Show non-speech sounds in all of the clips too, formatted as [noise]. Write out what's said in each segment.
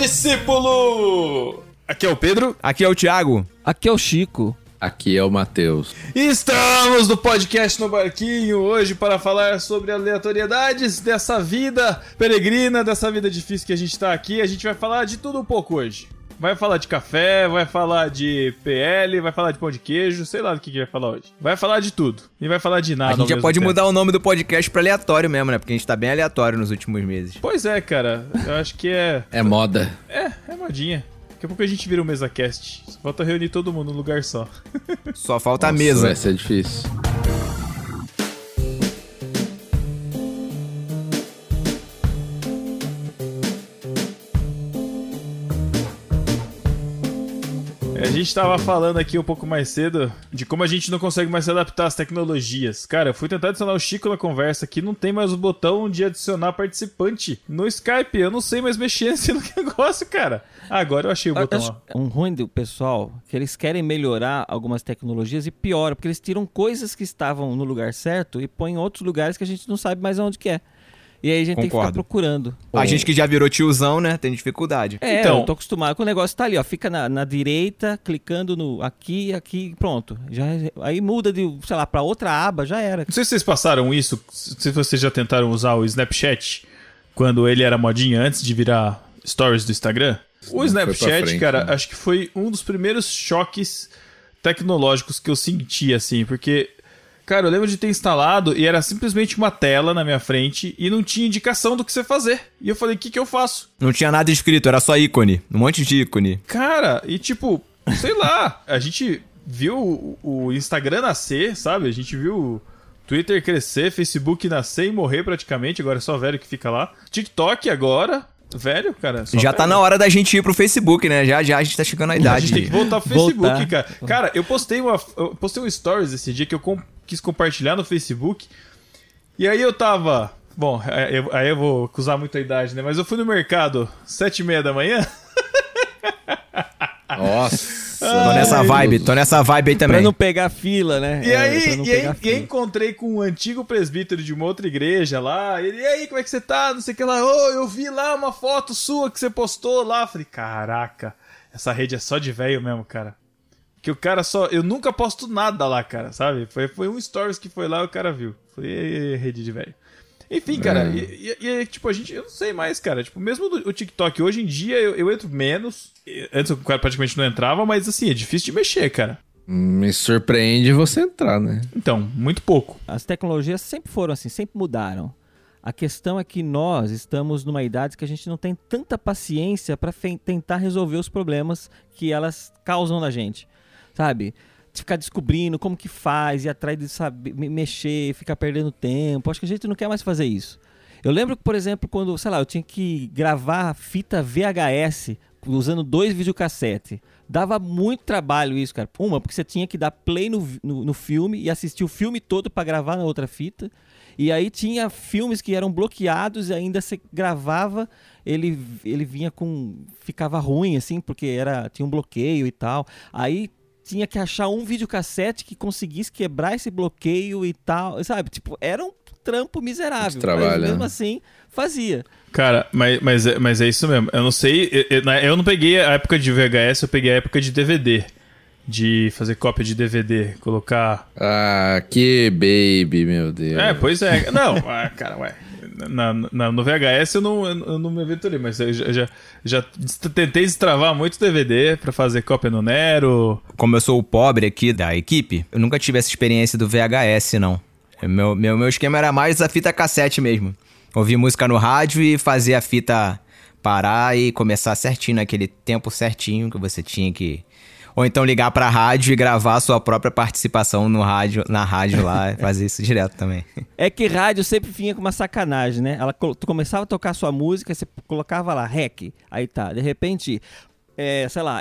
discípulo! Aqui é o Pedro. Aqui é o Thiago. Aqui é o Chico. Aqui é o Matheus. Estamos no podcast no Barquinho hoje para falar sobre aleatoriedades dessa vida peregrina, dessa vida difícil que a gente tá aqui. A gente vai falar de tudo um pouco hoje. Vai falar de café, vai falar de PL, vai falar de pão de queijo, sei lá do que, que vai falar hoje. Vai falar de tudo. E vai falar de nada. A gente já pode tempo. mudar o nome do podcast pra aleatório mesmo, né? Porque a gente tá bem aleatório nos últimos meses. Pois é, cara. Eu acho que é. É moda. É, é modinha. Daqui a pouco a gente vira um mesa cast. Só falta reunir todo mundo num lugar só. [laughs] Só falta a Nossa, mesa. Vai ser difícil. Gente tava falando aqui um pouco mais cedo de como a gente não consegue mais se adaptar às tecnologias. Cara, eu fui tentar adicionar o Chico na conversa aqui, não tem mais o botão de adicionar participante no Skype. Eu não sei mais mexer [laughs] nesse negócio, cara. Agora eu achei o botão Acho um ruim do pessoal que eles querem melhorar algumas tecnologias e piora, porque eles tiram coisas que estavam no lugar certo e põem em outros lugares que a gente não sabe mais aonde que é. E aí a gente tem que Concordo. ficar procurando. A gente que já virou tiozão, né? Tem dificuldade. É, Então- eu tô acostumado com o negócio tá ali, ó. Fica na, na direita, clicando no aqui, aqui, pronto. Já, aí muda de, sei lá, pra outra aba, já era. Não sei se vocês passaram isso, se vocês já tentaram usar o Snapchat quando ele era modinha antes de virar stories do Instagram. O Snapchat, frente, cara, né? acho que foi um dos primeiros choques tecnológicos que eu senti, assim, porque, cara, eu lembro de ter instalado e era simplesmente uma tela na minha frente e não tinha indicação do que você fazer. E eu falei, o que, que eu faço? Não tinha nada escrito, era só ícone. Um monte de ícone. Cara, e tipo, sei lá, a gente viu o- Instagram nascer, sabe? A gente viu o Twitter crescer, Facebook nascer e morrer praticamente, agora é só velho que fica lá. TikTok agora, velho, cara. já tá velho. na hora da gente ir pro Facebook, né? Já já a gente tá chegando à A idade. gente tem que voltar pro Facebook, Voltar. cara. Cara, eu postei uma eu postei um stories esse dia que eu quis compartilhar no Facebook. E aí eu tava, bom, aí eu, aí eu vou acusar muito a idade, né? Mas eu fui no mercado sete e meia da manhã. [laughs] Nossa. Tô nessa vibe, tô nessa vibe aí Pra também. não pegar fila, né? E É, aí, pra não e aí, e encontrei com um antigo presbítero de uma outra igreja lá. Ele, e aí, como é que você tá? Não sei o que lá. Ô, eu vi lá uma foto sua que você postou lá. Falei, caraca, essa rede é só de velho mesmo, cara. Que o cara só. Eu nunca posto nada lá, cara, sabe? Foi, foi um stories que foi lá e o cara viu. Falei, "Ê, rede de velho. Enfim, cara, É. e, e- e, tipo, a gente, eu não sei mais, cara. Tipo, mesmo do- o TikTok, hoje em dia eu, eu entro menos. Antes eu praticamente não entrava, mas assim, é difícil de mexer, cara. Me surpreende você entrar, né? Então, muito pouco. As tecnologias sempre foram assim, sempre mudaram. A questão é que nós estamos numa idade que a gente não tem tanta paciência para tentar resolver os problemas que elas causam na gente, sabe? Ficar descobrindo como que faz, ir atrás de saber me- mexer, ficar perdendo tempo. Acho que a gente não quer mais fazer isso. Eu lembro que, por exemplo, quando, sei lá, eu tinha que gravar fita VHS usando dois videocassete. Dava muito trabalho isso, cara. Uma, porque você tinha que dar play no, no, no filme e assistir o filme todo pra gravar na outra fita. E aí tinha filmes que eram bloqueados e ainda você gravava, ele, ele vinha com. ficava ruim, assim, porque era tinha um bloqueio e tal. Aí tinha que achar um videocassete que conseguisse quebrar esse bloqueio e tal. Sabe? Tipo, era um trampo miserável. Trabalho, mas mesmo né? assim, fazia. Cara, mas, mas, é- mas é isso mesmo. Eu não sei. Eu, eu- na- eu não peguei a época de VHS, eu peguei a época de DVD. De fazer cópia de DVD, colocar. Ah, que baby, meu Deus. É, pois é. Não, [laughs] ah, cara, ué. Na, na- no VHS eu não, eu não me aventurei, mas eu já, já, já tentei destravar muito DVD pra fazer cópia no Nero. Como eu sou o pobre aqui da equipe, eu nunca tive essa experiência do VHS, não. Meu, meu, meu esquema era mais a fita cassete mesmo. Ouvir música no rádio e fazer a fita parar e começar certinho, naquele tempo certinho que você tinha que. Ou então ligar pra rádio e gravar a sua própria participação no rádio, na rádio lá, [laughs] fazer isso direto também. É que rádio sempre vinha com uma sacanagem, né? Ela, tu começava a tocar sua música, você colocava lá, rec. Aí tá, de repente, é, sei lá,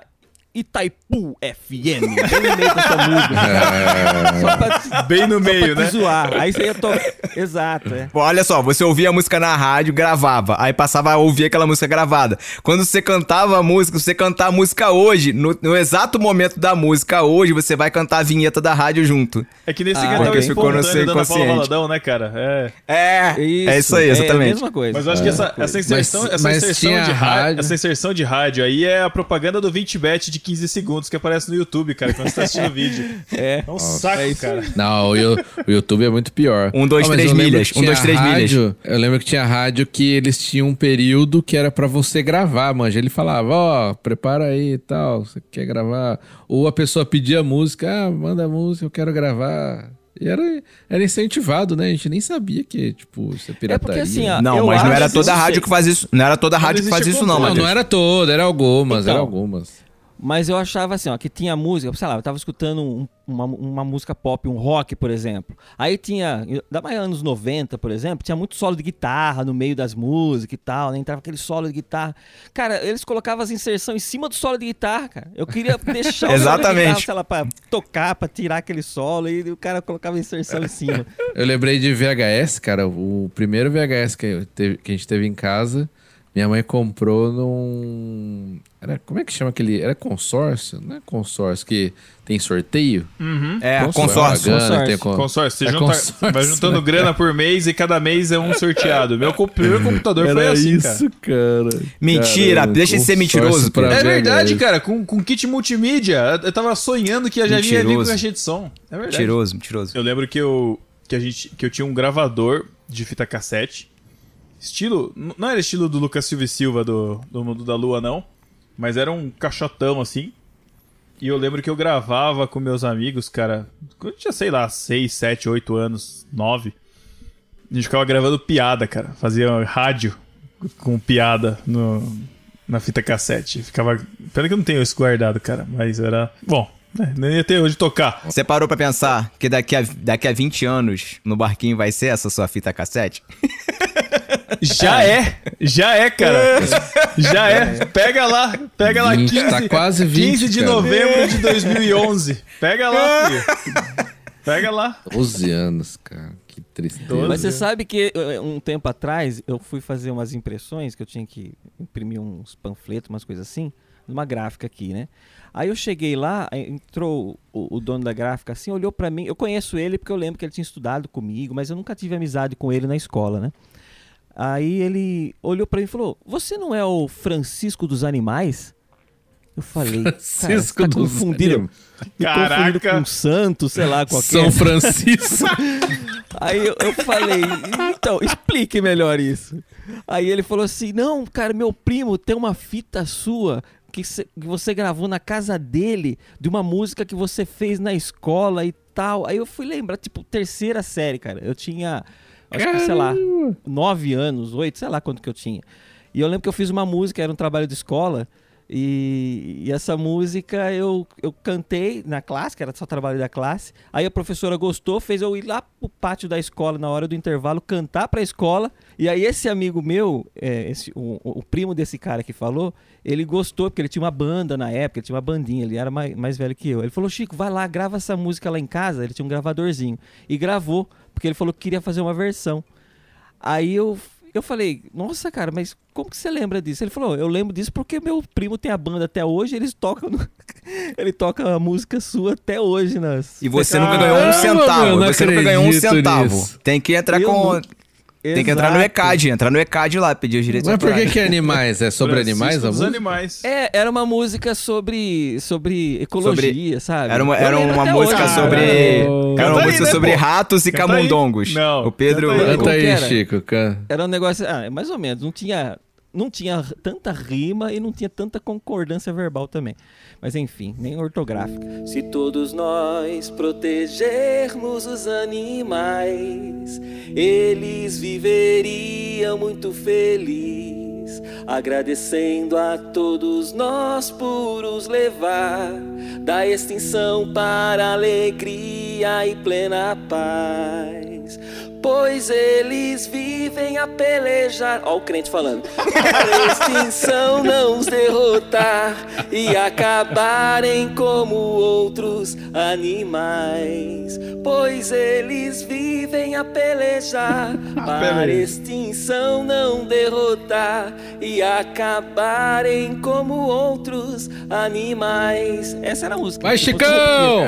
Itaipu FM. [laughs] Bem no meio dessa música. Só pra, te- Bem no só meio, pra né? zoar. Aí você ia tocar. Exato, é. Pô, olha só, você ouvia a música na rádio, gravava, aí passava a ouvir aquela música gravada. Quando você cantava a música, você cantar a música hoje, no, no exato momento da música hoje, você vai cantar a vinheta da rádio junto. É que nesse Ah, ah, tava ok. Ficou no seu a Paula inconsciente. Valadão, né, cara? É. É, é isso aí, É a exatamente. mesma coisa. Mas eu acho que essa, essa inserção, Mas- essa mas inserção de rádio, rádio. essa inserção de rádio aí é a propaganda do 20bet de 15 segundos que aparece no YouTube, cara, quando você tá assistindo o vídeo. [laughs] É. É um saco, é cara. Não, o, Yo- o YouTube é muito pior. Um, dois, mas três milhas. Um, dois, três milhas. Eu lembro que tinha rádio que eles tinham um período que era pra você gravar, manja. Ele falava, ó, prepara aí e tal, você quer gravar? Ou a pessoa pedia música, ah, manda música, eu quero gravar. E era, era incentivado, né? A gente nem sabia que, tipo, isso é pirataria. porque assim, ó, Não, mas não era toda a rádio sei. que faz isso. Não era toda a rádio que faz isso, não. Não, não era toda, era algumas, Então. era algumas. Mas eu achava assim, ó, que tinha música, sei lá, eu tava escutando um- uma, uma música pop, um rock, por exemplo. Aí tinha, da mais anos 90, por exemplo, tinha muito solo de guitarra no meio das músicas e tal, né? Entrava aquele solo de guitarra. Cara, eles colocavam as inserções em cima do solo de guitarra, cara. Eu queria [laughs] deixar o solo de Exatamente. guitarra, sei lá, pra tocar, pra tirar aquele solo, e o cara colocava a inserção em cima. [laughs] Eu lembrei de VHS, cara. O primeiro VHS que, teve- que a gente teve em casa, minha mãe comprou num. Era, como é que chama aquele? Era consórcio? Não é consórcio que tem sorteio? É, Consórcio. consórcio. Pagana, Consórcio. tem con- Consórcio, você É junta, consórcio, vai juntando né? grana por mês e cada mês é um sorteado. Meu primeiro [laughs] computador foi assim, cara. cara. Mentira, Caramba, deixa de ser mentiroso, pra. É verdade, cara, com, com kit multimídia. Eu tava sonhando que já vinha ali com caixa de som. É verdade. Mentiroso, mentiroso. Eu lembro que eu, que, a gente, que eu tinha um gravador de fita cassete. Estilo. Não era estilo do Lucas Silva e Silva do, do Mundo da Lua, não. Mas era um caixotão assim. E eu lembro que eu gravava com meus amigos, cara. Eu tinha, sei lá, 6, 7, 8 anos, 9. A gente ficava gravando piada, cara. Fazia rádio com piada no, na fita cassete. Ficava. Pena que eu não tenho isso guardado, cara. Mas era. Bom, né, nem ia ter onde tocar. Você parou pra pensar que daqui a, daqui a 20 anos no barquinho vai ser essa sua fita cassete? [laughs] Já é, já é, cara. [laughs] Já é. Pega lá, pega lá 20, 15, tá quase 20, 15 de cara. novembro de 2011. Pega lá, filho. Pega lá. 12 anos, cara. Que tristeza. Mas você sabe que eh, um tempo atrás eu fui fazer umas impressões que eu tinha que imprimir uns panfletos, umas coisas assim, numa gráfica aqui, né? Aí eu cheguei lá, entrou o, o dono da gráfica assim, olhou pra mim. Eu conheço ele porque eu lembro que ele tinha estudado comigo, mas eu nunca tive amizade com ele na escola, né? Aí ele olhou pra mim e falou: Você não é o Francisco dos Animais? Eu falei, cara, você Francisco tá dos confundindo Caraca. com um santo, sei lá, qualquer. São Francisco. [laughs] Aí eu, eu falei, então, explique melhor isso. Aí ele falou assim: não, cara, meu primo tem uma fita sua que, cê- que você gravou na casa dele, de uma música que você fez na escola e tal. Aí eu fui lembrar, tipo, terceira série, cara. Eu tinha, acho que, sei lá, nove anos, oito, sei lá quanto que eu tinha. E eu lembro que eu fiz uma música, era um trabalho de escola. E, e essa música eu, eu cantei na classe, que era só trabalho da classe. Aí a professora gostou, fez eu ir lá pro pátio da escola na hora do intervalo, cantar pra escola. E aí esse amigo meu, é, esse, o, o primo desse cara que falou, ele gostou, porque ele tinha uma banda na época, ele tinha uma bandinha, ele era mais, mais velho que eu. Ele falou, Chico, vai lá, grava essa música lá em casa. Ele tinha um gravadorzinho. E gravou, porque ele falou que queria fazer uma versão. Aí eu, eu falei, nossa, cara, mas como que você lembra disso? Ele falou, eu lembro disso porque meu primo tem a banda até hoje, eles tocam. no- [laughs] Ele toca a música sua até hoje nas. E você Caramba, nunca ganhou um centavo. não Você nunca ganhou um centavo. nisso. Tem que entrar Eu com. não- Tem que entrar no. ECAD, entrar no ECAD lá, pedir os direitos Mas por que, que é animais? É sobre [laughs] animais dos música? animais. É, era uma música sobre, sobre ecologia, sabe? Era uma, era uma música hoje, sobre. Era uma aí, música né, sobre pô? ratos e Canta aí. camundongos. Não, O Pedro. canta aí. Canta aí, era? Chico. Canta. Era um negócio, ah, mais ou menos, não tinha, não tinha tanta rima e não tinha tanta concordância verbal também. Mas enfim, nem ortográfica. Se todos nós protegermos os animais, eles viveriam muito felizes, agradecendo a todos nós por os levar da extinção para alegria e plena paz. Pois eles vivem a pelejar. Ó, o crente falando. [laughs] Para a extinção não os derrotar e acabarem como outros animais. Pois eles vivem a pelejar. Para a extinção não derrotar e acabarem como outros animais. Essa era a música. Vai, Chicão!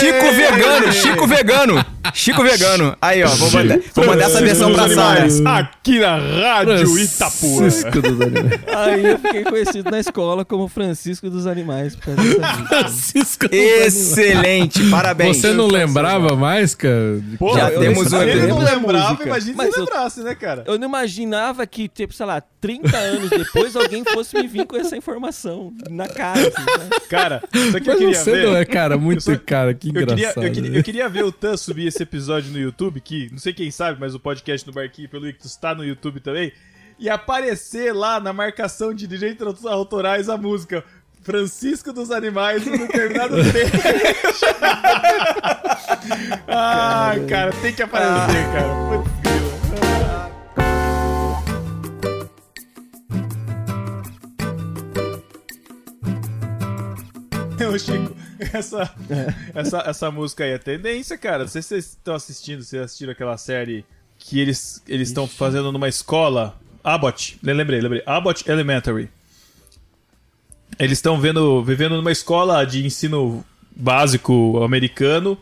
Chico Vegano, Chico Vegano. Chico Vegano. Aí, ó, vou mandar, vou mandar essa versão pra Sara. Aqui na Rádio Itapuã. Francisco dos animais. Aí eu fiquei conhecido na escola como Francisco dos Animais. por causa dessa música. Francisco dos Excelente, parabéns. Você não lembrava mais, cara? Pô, Já eu- temos um ele não lembrava, música. imagina Mas se eu- lembrasse, né, cara? Eu não imaginava que, tipo, sei lá, 30 anos depois alguém fosse me vir com essa informação na cara. Assim, né? Cara, só que eu Mas queria você ver. não é, cara, muito Eu só- cara, que Eu queria, engraçado. eu, queria, eu queria ver o Tan subir esse episódio no YouTube, que não sei quem sabe, mas o podcast no Barquinho pelo Ictus tá no YouTube também, e aparecer lá na marcação de direitos autorais a música Francisco dos Animais em determinado [laughs] trecho. Ai, cara, tem que aparecer, cara. Putz. Ô, Chico, essa, essa, essa música aí é tendência, cara. Não sei se vocês estão assistindo, vocês assistiram aquela série que eles eles estão fazendo numa escola. Abbott, lembrei, lembrei. Abbott Elementary. Eles estão vendo, vivendo numa escola de ensino básico americano.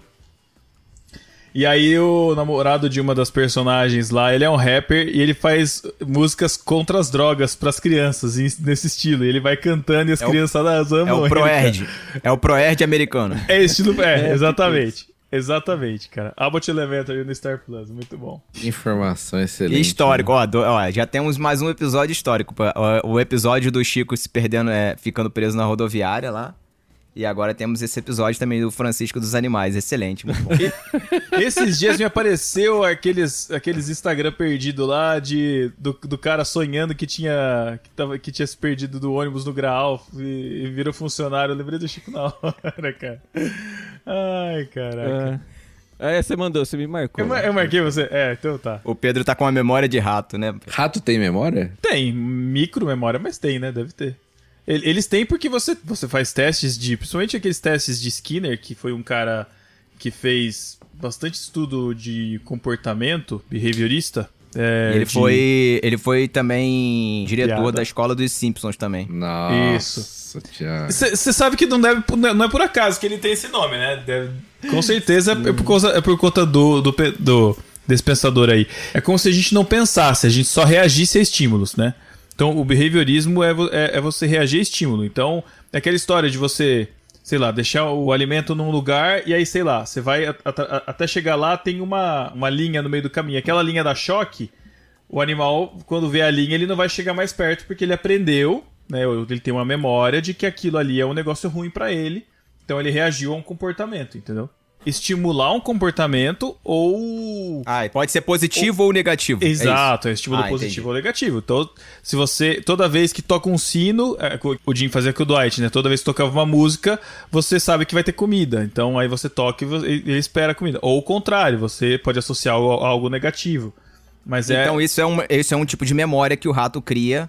E aí o namorado de uma das personagens lá, ele é um rapper e ele faz músicas contra as drogas pras crianças, em- nesse estilo. E ele vai cantando e as É criançadas amam É o. Proerd. É o Proerd americano. É estilo. É, [laughs] exatamente. Exatamente, cara. Abbott Elementary no Star Plus, muito bom. Informação E excelente. histórico, ó, do- ó, já temos mais um episódio histórico. Ó, O episódio do Chico se perdendo, é, ficando preso na rodoviária lá. E agora temos esse episódio também do Francisco dos Animais. Excelente, muito bom. [laughs] Esses dias me apareceu aqueles, aqueles Instagram perdido lá de do, do cara sonhando que tinha que, tava, que tinha se perdido do ônibus no Graal e, e virou funcionário. Eu lembrei do Chico na [laughs] hora, cara. Ai, caraca. É. É, você mandou, você me marcou. Eu, mar- eu marquei você? É, então tá. O Pedro tá com uma memória de rato, né? Rato tem memória? Tem micro memória, mas tem, né? Deve ter. El- Eles têm porque você, você faz testes de. Principalmente aqueles testes de Skinner, que foi um cara que fez bastante estudo de comportamento behaviorista. É, ele, de- foi, ele foi também diretor Piada. da escola dos Simpsons também. Nossa, Isso. Você sabe que não, deve, não é por acaso que ele tem esse nome, né? Deve- com certeza é por, causa, é por conta do, do, do- desse pensador aí. É como se a gente não pensasse, a gente só reagisse a estímulos, né? Então o behaviorismo é, é, é você reagir a estímulo. Então é aquela história de você, sei lá, deixar o alimento num lugar e aí, sei lá, você vai até chegar lá, tem uma, uma linha no meio do caminho. Aquela linha dá choque, o animal, quando vê a linha, ele não vai chegar mais perto porque ele aprendeu, né? Ele tem uma memória de que aquilo ali é um negócio ruim pra ele. Então ele reagiu a um comportamento, entendeu? Estimular um comportamento ou. Ah, pode ser positivo ou, negativo. é. Exato, é estímulo Ah, positivo entendi. ou negativo. Então, se você. Toda vez que toca um sino, é, o Jim fazia com o Dwight, né? Toda vez que tocava uma música, você sabe que vai ter comida. Então aí você toca e ele espera a comida. Ou o contrário, você pode associar algo a algo negativo. Mas é. Então isso é, um, isso é um tipo de memória que o rato cria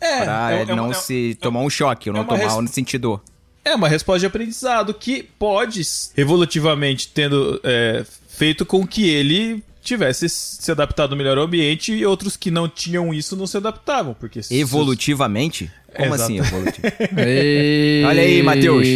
é, pra é- é não uma- se tomar um choque, ou não é tomar res- um sentir dor. É uma resposta de aprendizado que pode, evolutivamente, tendo é, feito com que ele tivesse se adaptado melhor ao ambiente e outros que não tinham isso não se adaptavam. Porque se- Evolutivamente? Como Exato. assim evolutivo? [laughs] Olha aí, Matheus.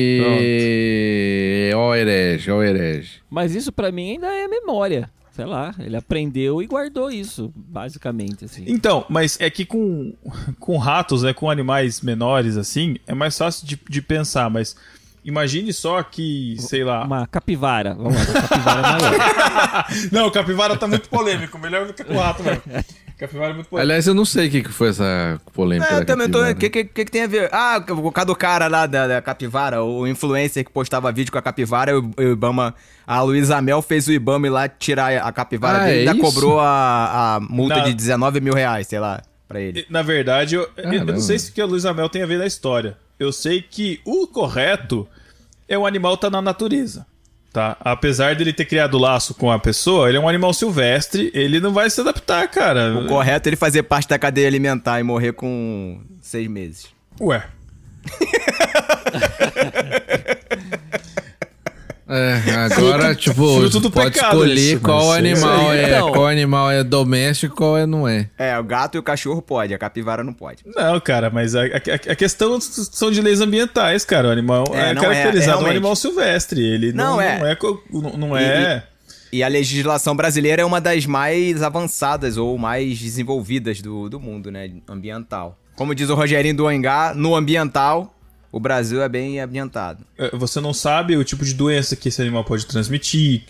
Ó, o herege, ó, o herege. Mas isso pra mim ainda é memória. Sei lá, ele aprendeu e guardou isso, basicamente, assim. Então, mas é que com, com ratos, né, com animais menores assim, é mais fácil de, de pensar, mas imagine só que, sei lá. Uma capivara, vamos lá, uma capivara maior. [laughs] Não, capivara tá muito polêmico, melhor do que com o rato mesmo. [laughs] Capivara é muito polêmico. Aliás, eu não sei o que que foi essa polêmica. É, eu também tô. O que, que, que tem a ver? Ah, por causa do cara lá da, da capivara, o influencer que postava vídeo com a capivara, o, o Ibama. A Luísa Mel fez o Ibama ir lá tirar a capivara Ah, dele e é ainda isso? cobrou a, a multa Na- de 19 mil reais, sei lá, pra ele. Na verdade, eu, eu não sei se o que a Luísa Mel tem a ver na história. Eu sei que o correto é o animal tá na natureza. Tá? Apesar dele ter criado laço com a pessoa, ele é um animal silvestre, ele não vai se adaptar, cara. O correto é ele fazer parte da cadeia alimentar e morrer com seis meses. Ué. [laughs] É, agora, tipo, fruto do pode pecado escolher isso, qual mas é animal é, Então. qual animal é doméstico e qual é não é. É, o gato e o cachorro pode, a capivara não pode. Não, cara, mas a, a- a questão são de leis ambientais, cara. O animal É, é, não é, caracterizado um realmente. animal silvestre. Ele não, Não, é. não é. Não, não E- é. E a legislação brasileira é uma das mais avançadas ou mais desenvolvidas do, do mundo, né? Ambiental. Como diz o Rogerinho do Oingá, no ambiental, o Brasil é bem ambientado. É, Você não sabe o tipo de doença que esse animal pode transmitir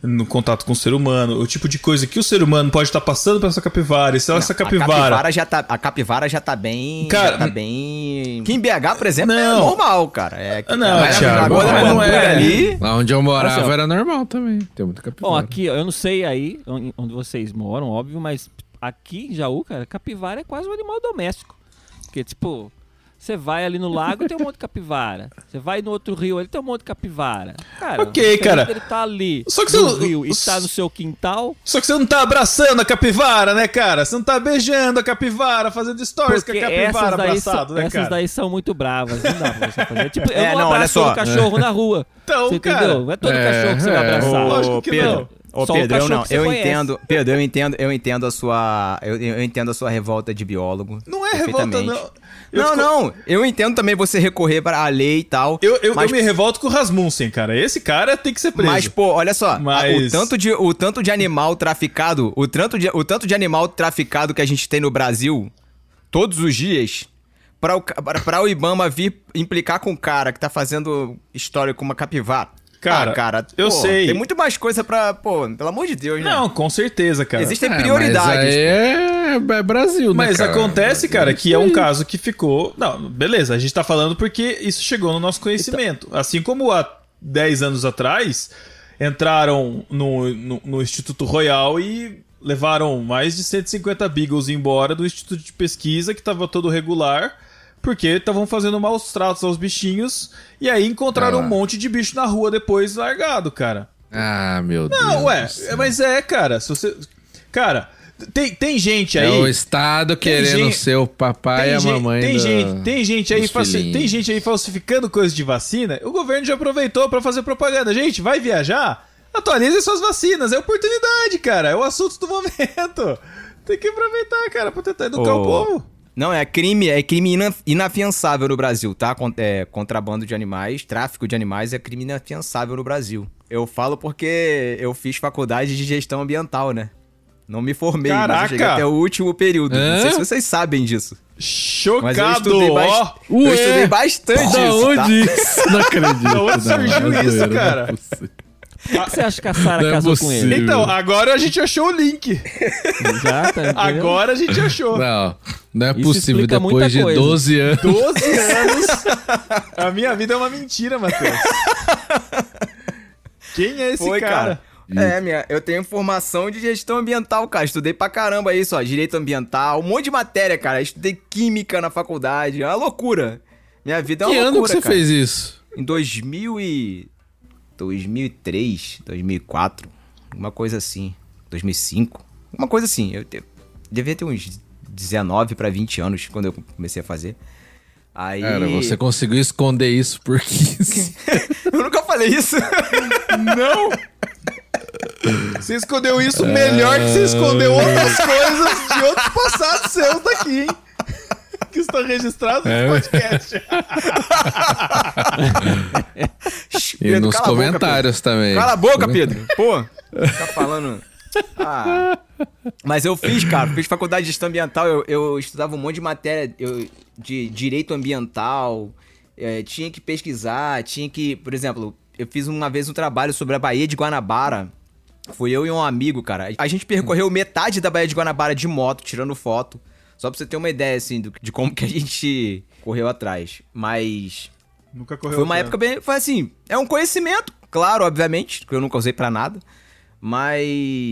no contato com o ser humano, o tipo de coisa que o ser humano pode estar passando para essa capivara. E se essa A capivara. capivara já tá, a capivara já tá bem. Cara, já tá bem. [laughs] Aqui em BH, por exemplo, é Não. normal, cara. É, não, na- Thiago, agora não é. ali. Lá onde eu morava Assim, era normal também. Tem muita capivara. Bom, aqui, eu não sei aí onde onde vocês moram, óbvio, mas aqui em Jaú, cara, capivara é quase um animal doméstico. Porque, tipo, você vai ali no lago tem um monte de capivara. Você vai no outro rio, ele tem um monte de capivara. Cara, Ok, cara. Ele tá ali Só que no você- rio e tá no seu quintal. Só que você não tá abraçando a capivara, né, cara? Você não tá beijando a capivara, fazendo stories com a Porque capivara essas abraçado, são, né, essas cara? daí são muito bravas, não dá pra você fazer. [laughs] Tipo, eu É, não não, olha abraço só. todo cachorro na rua. Então, você cara, entendeu? Não é todo é, cachorro que você vai é. abraçar. Lógico que Pedro. não. Ô, Só o Pedro, eu cachorro não. que você Eu conhece. entendo. Pedro, eu entendo, eu entendo a sua. Eu, eu entendo a sua revolta de biólogo. Não é revolta, não. Eu não, fico- não. Eu entendo também você recorrer para a lei e tal. Eu, eu, mas, eu me revolto com o Rasmussen, cara. Esse cara tem que ser preso. mas, pô, olha só. Mas- O, tanto de, o tanto de animal traficado. O tanto de, o tanto de animal traficado que a gente tem no Brasil todos os dias. Pra o, pra, pra o Ibama vir implicar com o cara que tá fazendo história com uma capivara. Cara, Ah, cara, eu pô, sei. Tem muito mais coisa pra. Pô, pelo amor de Deus, né? Não, com certeza, cara. Existem É, prioridades. Mas aí é, é Brasil, né, Mas cara? acontece, cara, que é um caso que ficou. Não, beleza, a gente tá falando porque isso chegou no nosso conhecimento. Assim como há 10 anos atrás entraram no, no, no Instituto Royal e levaram mais de 150 Beagles embora do Instituto de Pesquisa, que tava todo regular, porque estavam fazendo maus tratos aos bichinhos, e aí encontraram Ah um monte de bicho na rua depois largado, cara. Ah, meu Deus. Não, ué, do céu. é, mas é, cara, se você. Cara, tem, tem gente aí. É o Estado querendo gente- ser o papai e a mamãe tem do- gente, tem gente aí falsi- tem gente aí falsificando coisas de vacina. O governo já aproveitou pra fazer propaganda. Gente, vai viajar? Atualize suas vacinas, é oportunidade, cara. É o assunto do momento. [laughs] Tem que aproveitar, cara, pra tentar educar Ô, o povo. Não, é crime, é crime ina- inafiançável no Brasil, tá? É, contrabando de animais, tráfico de animais é crime inafiançável no Brasil. Eu falo porque eu fiz faculdade de gestão ambiental, né? Não me formei, mas Caraca! eu cheguei até o último período. Hã? Não sei se vocês sabem disso. Mas eu Chocado, estudei, ó. bas- eu Ué? estudei bastante Da isso, tá? onde isso? [laughs] Não acredito. Da onde surgiu é isso, zoeira, não é que você acha que a Sara Não é casou com possível. ele? Então, agora a gente achou o link. Já, tá? Agora a gente achou. Não, não é Isso possível depois de coisa. 12 anos. 12 anos. A minha vida é uma mentira, Matheus. Quem é esse Foi, cara? cara. É, minha, eu tenho formação de gestão ambiental, cara. Estudei pra caramba isso, ó. Direito ambiental, um monte de matéria, cara. Estudei química na faculdade. É uma loucura. Minha vida é uma Que ano loucura, que você cara. fez isso? Em 2000 e... 2003, 2004, uma coisa assim. 2005, uma coisa assim. Eu te- devia ter uns 19 pra 20 anos quando eu comecei a fazer. Aí... Cara, você conseguiu esconder isso por 15. [laughs] eu nunca falei isso. Não! Você escondeu isso melhor que você escondeu outras coisas de outros passados seus daqui, hein? [laughs] Que estão registrados no É. podcast. [laughs] E Pedro, nos a boca, comentários também. Cala a boca, Pedro. Pô, tá falando. Ah. Mas eu fiz, cara, fiz faculdade de gestão ambiental, eu, eu estudava um monte de matéria eu- de direito ambiental, eh, tinha que pesquisar, tinha que, por exemplo, eu fiz uma vez um trabalho sobre a Baía de Guanabara. Fui eu e um amigo, cara. A gente percorreu metade da Baía de Guanabara de moto, tirando foto. Só pra você ter uma ideia, assim, do- de como que a gente correu atrás. Mas Nunca correu foi uma tanto. época bem. Foi assim, é um conhecimento, claro, obviamente, que eu nunca usei pra nada. Mas,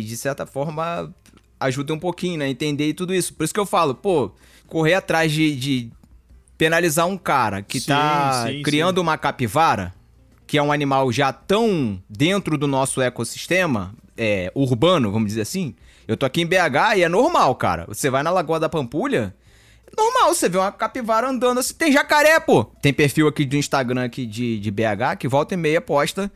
de certa forma, ajuda um pouquinho, né? Entender tudo isso. Por isso que eu falo, pô, correr atrás de, de penalizar um cara que Sim, tá sim, criando uma capivara. que é um animal já tão dentro do nosso ecossistema é, urbano, vamos dizer assim. Eu tô aqui em BH e é normal, cara. Você vai na Lagoa da Pampulha, normal, você vê uma capivara andando assim. Tem jacaré, pô. Tem perfil aqui do Instagram aqui de, de BH que volta e meia posta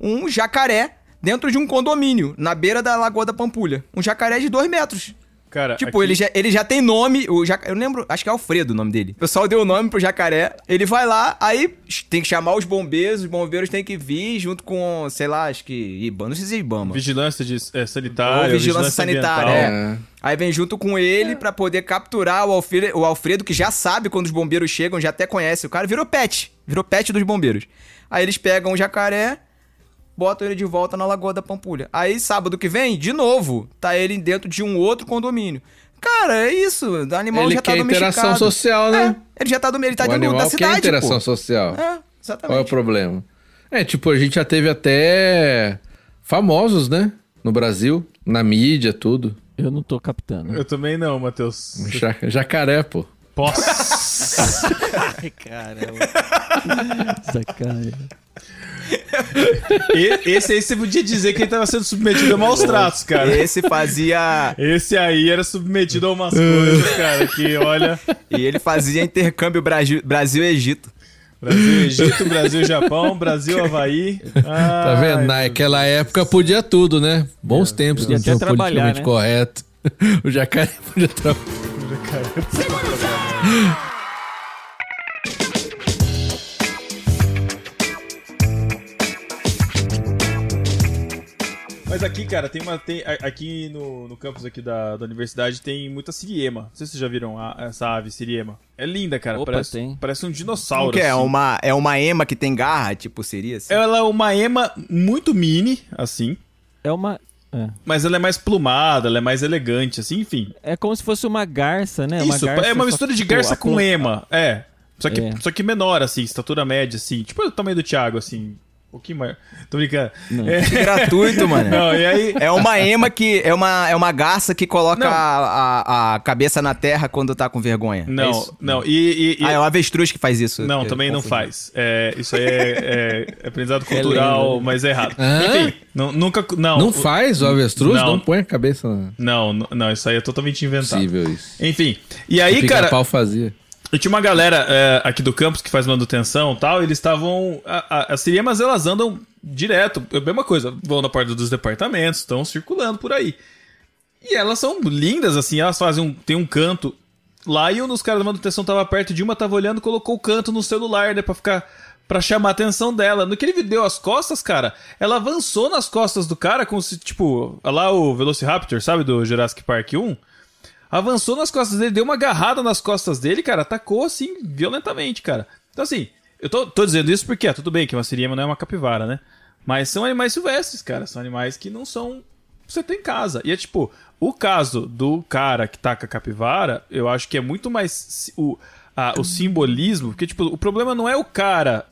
um jacaré dentro de um condomínio, na beira da Lagoa da Pampulha. Um jacaré de dois metros. Cara, Tipo, aqui- ele, já, ele já tem nome. O jaca- Eu lembro, acho que é Alfredo o nome dele. O pessoal deu o nome pro jacaré. Ele vai lá, aí tem que chamar os bombeiros. Os bombeiros têm que vir junto com, sei lá, acho que. Ibama, não sei se é Ibama. Vigilância de, é, sanitária, Ou vigilância sanitária, ambiental. é. Aí vem junto com ele pra poder capturar o Alfredo, o Alfredo, que já sabe quando os bombeiros chegam, já até conhece o cara. Virou pet. Virou pet dos bombeiros. Aí eles pegam o jacaré, botam ele de volta na Lagoa da Pampulha. Aí sábado que vem, de novo, tá ele dentro de um outro condomínio. Cara, é isso. O animal Ele já tá quer domesticado. interação social, né? É, ele já tá, dom- ele tá o dentro da quer cidade, interação pô. social. É, Qual é o exatamente. problema? É, tipo, a gente já teve até famosos, né? No Brasil, na mídia, tudo. Eu não tô captando. Eu também não, Matheus. Ja- Jacaré, pô. Posso. [laughs] Ai, caramba. [laughs] Sacanagem. [laughs] E- esse aí você podia dizer que ele tava sendo submetido a maus tratos, cara. Esse fazia. Esse aí era submetido a umas coisas, cara, que olha. e ele fazia intercâmbio Brasil- Brasil-Egito. Brasil, Egito, Brasil, Japão, Brasil, Havaí. Tá vendo? Naquela época podia tudo, né? Bons tempos, Podia não até tinha trabalhar, politicamente né? correto. [laughs] O jacaré podia [laughs] trabalhar. Mas aqui, cara, tem uma. Tem, aqui no, no campus aqui da, da universidade tem muita siriema. Não sei se vocês já viram a- essa ave siriema. É linda, cara. Opa, parece, tem. parece um dinossauro. O que é? assim. Uma, é uma ema que tem garra, tipo, seria assim? Ela é uma ema muito mini, assim. É uma. É. Mas ela é mais plumada, ela é mais elegante, assim, enfim. É como se fosse uma garça, né? Isso, garça é uma mistura de tipo, garça a com ema. É. Só que, É. só que menor, assim, estatura média, assim. Tipo o tamanho do Thiago, assim. Um pouquinho maior. Tô brincando. Não. É. Que gratuito, mano. Não, e aí. É uma ema que. É uma, é uma garça que coloca a, a, a cabeça na terra quando tá com vergonha. É Não, isso? não. E. e- e- Ah, é o avestruz que faz isso. Não, também não faz. É, isso aí é, é aprendizado cultural, lenda. mas é errado. Hã? Enfim, não, nunca. Não, Não o- faz o avestruz? Não. Não, põe a cabeça na... Não, não, não, isso aí é totalmente inventado. Possível isso. Enfim, e aí, o cara, pica-pau fazia. Eu tinha uma galera é, aqui do campus que faz manutenção e tal, eles estavam. As siriemas, elas andam direto, é a mesma coisa, vão na porta dos departamentos, estão circulando por aí. E elas são lindas, assim, elas fazem um. Tem um canto lá e um dos caras da manutenção tava perto de uma, tava olhando, colocou o canto no celular, né, pra ficar. Pra chamar a atenção dela. No que ele deu as costas, cara, ela avançou nas costas do cara, como se, tipo, lá o Velociraptor, sabe, do Jurassic Park 1? Avançou nas costas dele, deu uma agarrada nas costas dele, cara, atacou assim, violentamente, cara. Então, assim, eu tô, tô dizendo isso porque, tudo bem que uma siriema não é uma capivara, né? Mas são animais silvestres, cara. São animais que não são. Você tem em casa. E é tipo, o caso do cara que taca capivara, eu acho que é muito mais o, a- o simbolismo. Porque, tipo, o problema não é o cara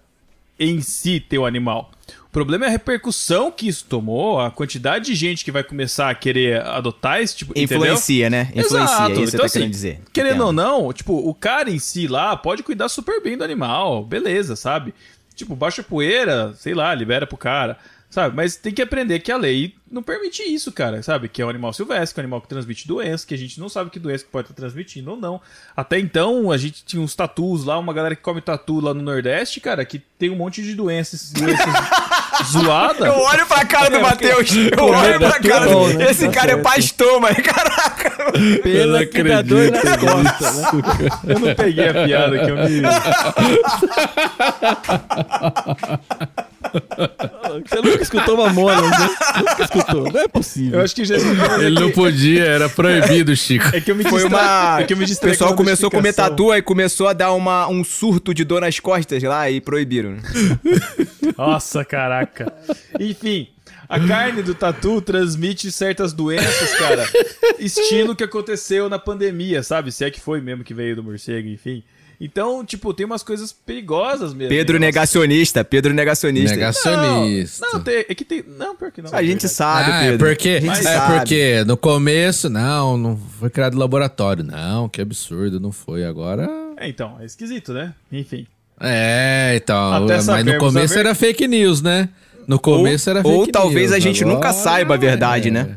em si ter o animal. O problema é a repercussão que isso tomou, a quantidade de gente que vai começar a querer adotar esse tipo. entendeu? Influencia, né? Influencia, Exato. é isso que você então, tá querendo assim, dizer. Querendo Entendo. ou não, tipo, o cara em si lá pode cuidar super bem do animal, beleza, sabe? Tipo, baixa poeira, sei lá, libera pro cara, sabe? Mas tem que aprender que a lei não permite isso, cara, sabe? Que é um animal silvestre, que é um animal que transmite doença, que a gente não sabe que doença que pode estar transmitindo ou não. Até então, a gente tinha uns tatus lá, uma galera que come tatu lá no Nordeste, cara, que tem um monte de doenças, doenças [laughs] zoadas. Eu olho pra cara do É, Matheus. Eu olho pra tudo cara bom, dele. né? Esse Tá cara é certo. pastor, mas caraca. Pela Eu que dá dor nas acredito costas, né? Eu não peguei a piada que eu me. [laughs] [laughs] Você nunca escutou Mamonas, né? Nunca escutou. Não é possível. Eu acho que já. Ele não podia, era proibido, Chico. É que eu me Foi uma. É que eu me o distraí pessoal com uma começou a comer tatu, aí começou a dar uma, um surto de dor nas costas lá e proibiram. Nossa, caraca. Enfim, a carne do tatu transmite certas doenças, cara. Estilo que aconteceu na pandemia, sabe? Se é que foi mesmo que veio do morcego, enfim. Então, tipo, tem umas coisas perigosas mesmo. Pedro Nossa. negacionista, Pedro negacionista. Negacionista. Não, não tem, é que tem. Não, pior que não. A gente Verdade. sabe, ah, é Pedro. porque, A gente é sabe. porque no começo, não, não foi criado laboratório. Não, que absurdo, não foi. Agora. É, então, é esquisito, né? Enfim. É, então. Até mas no começo era fake news, né? No começo era fake ou news. talvez a gente agora nunca saiba a verdade, é. né?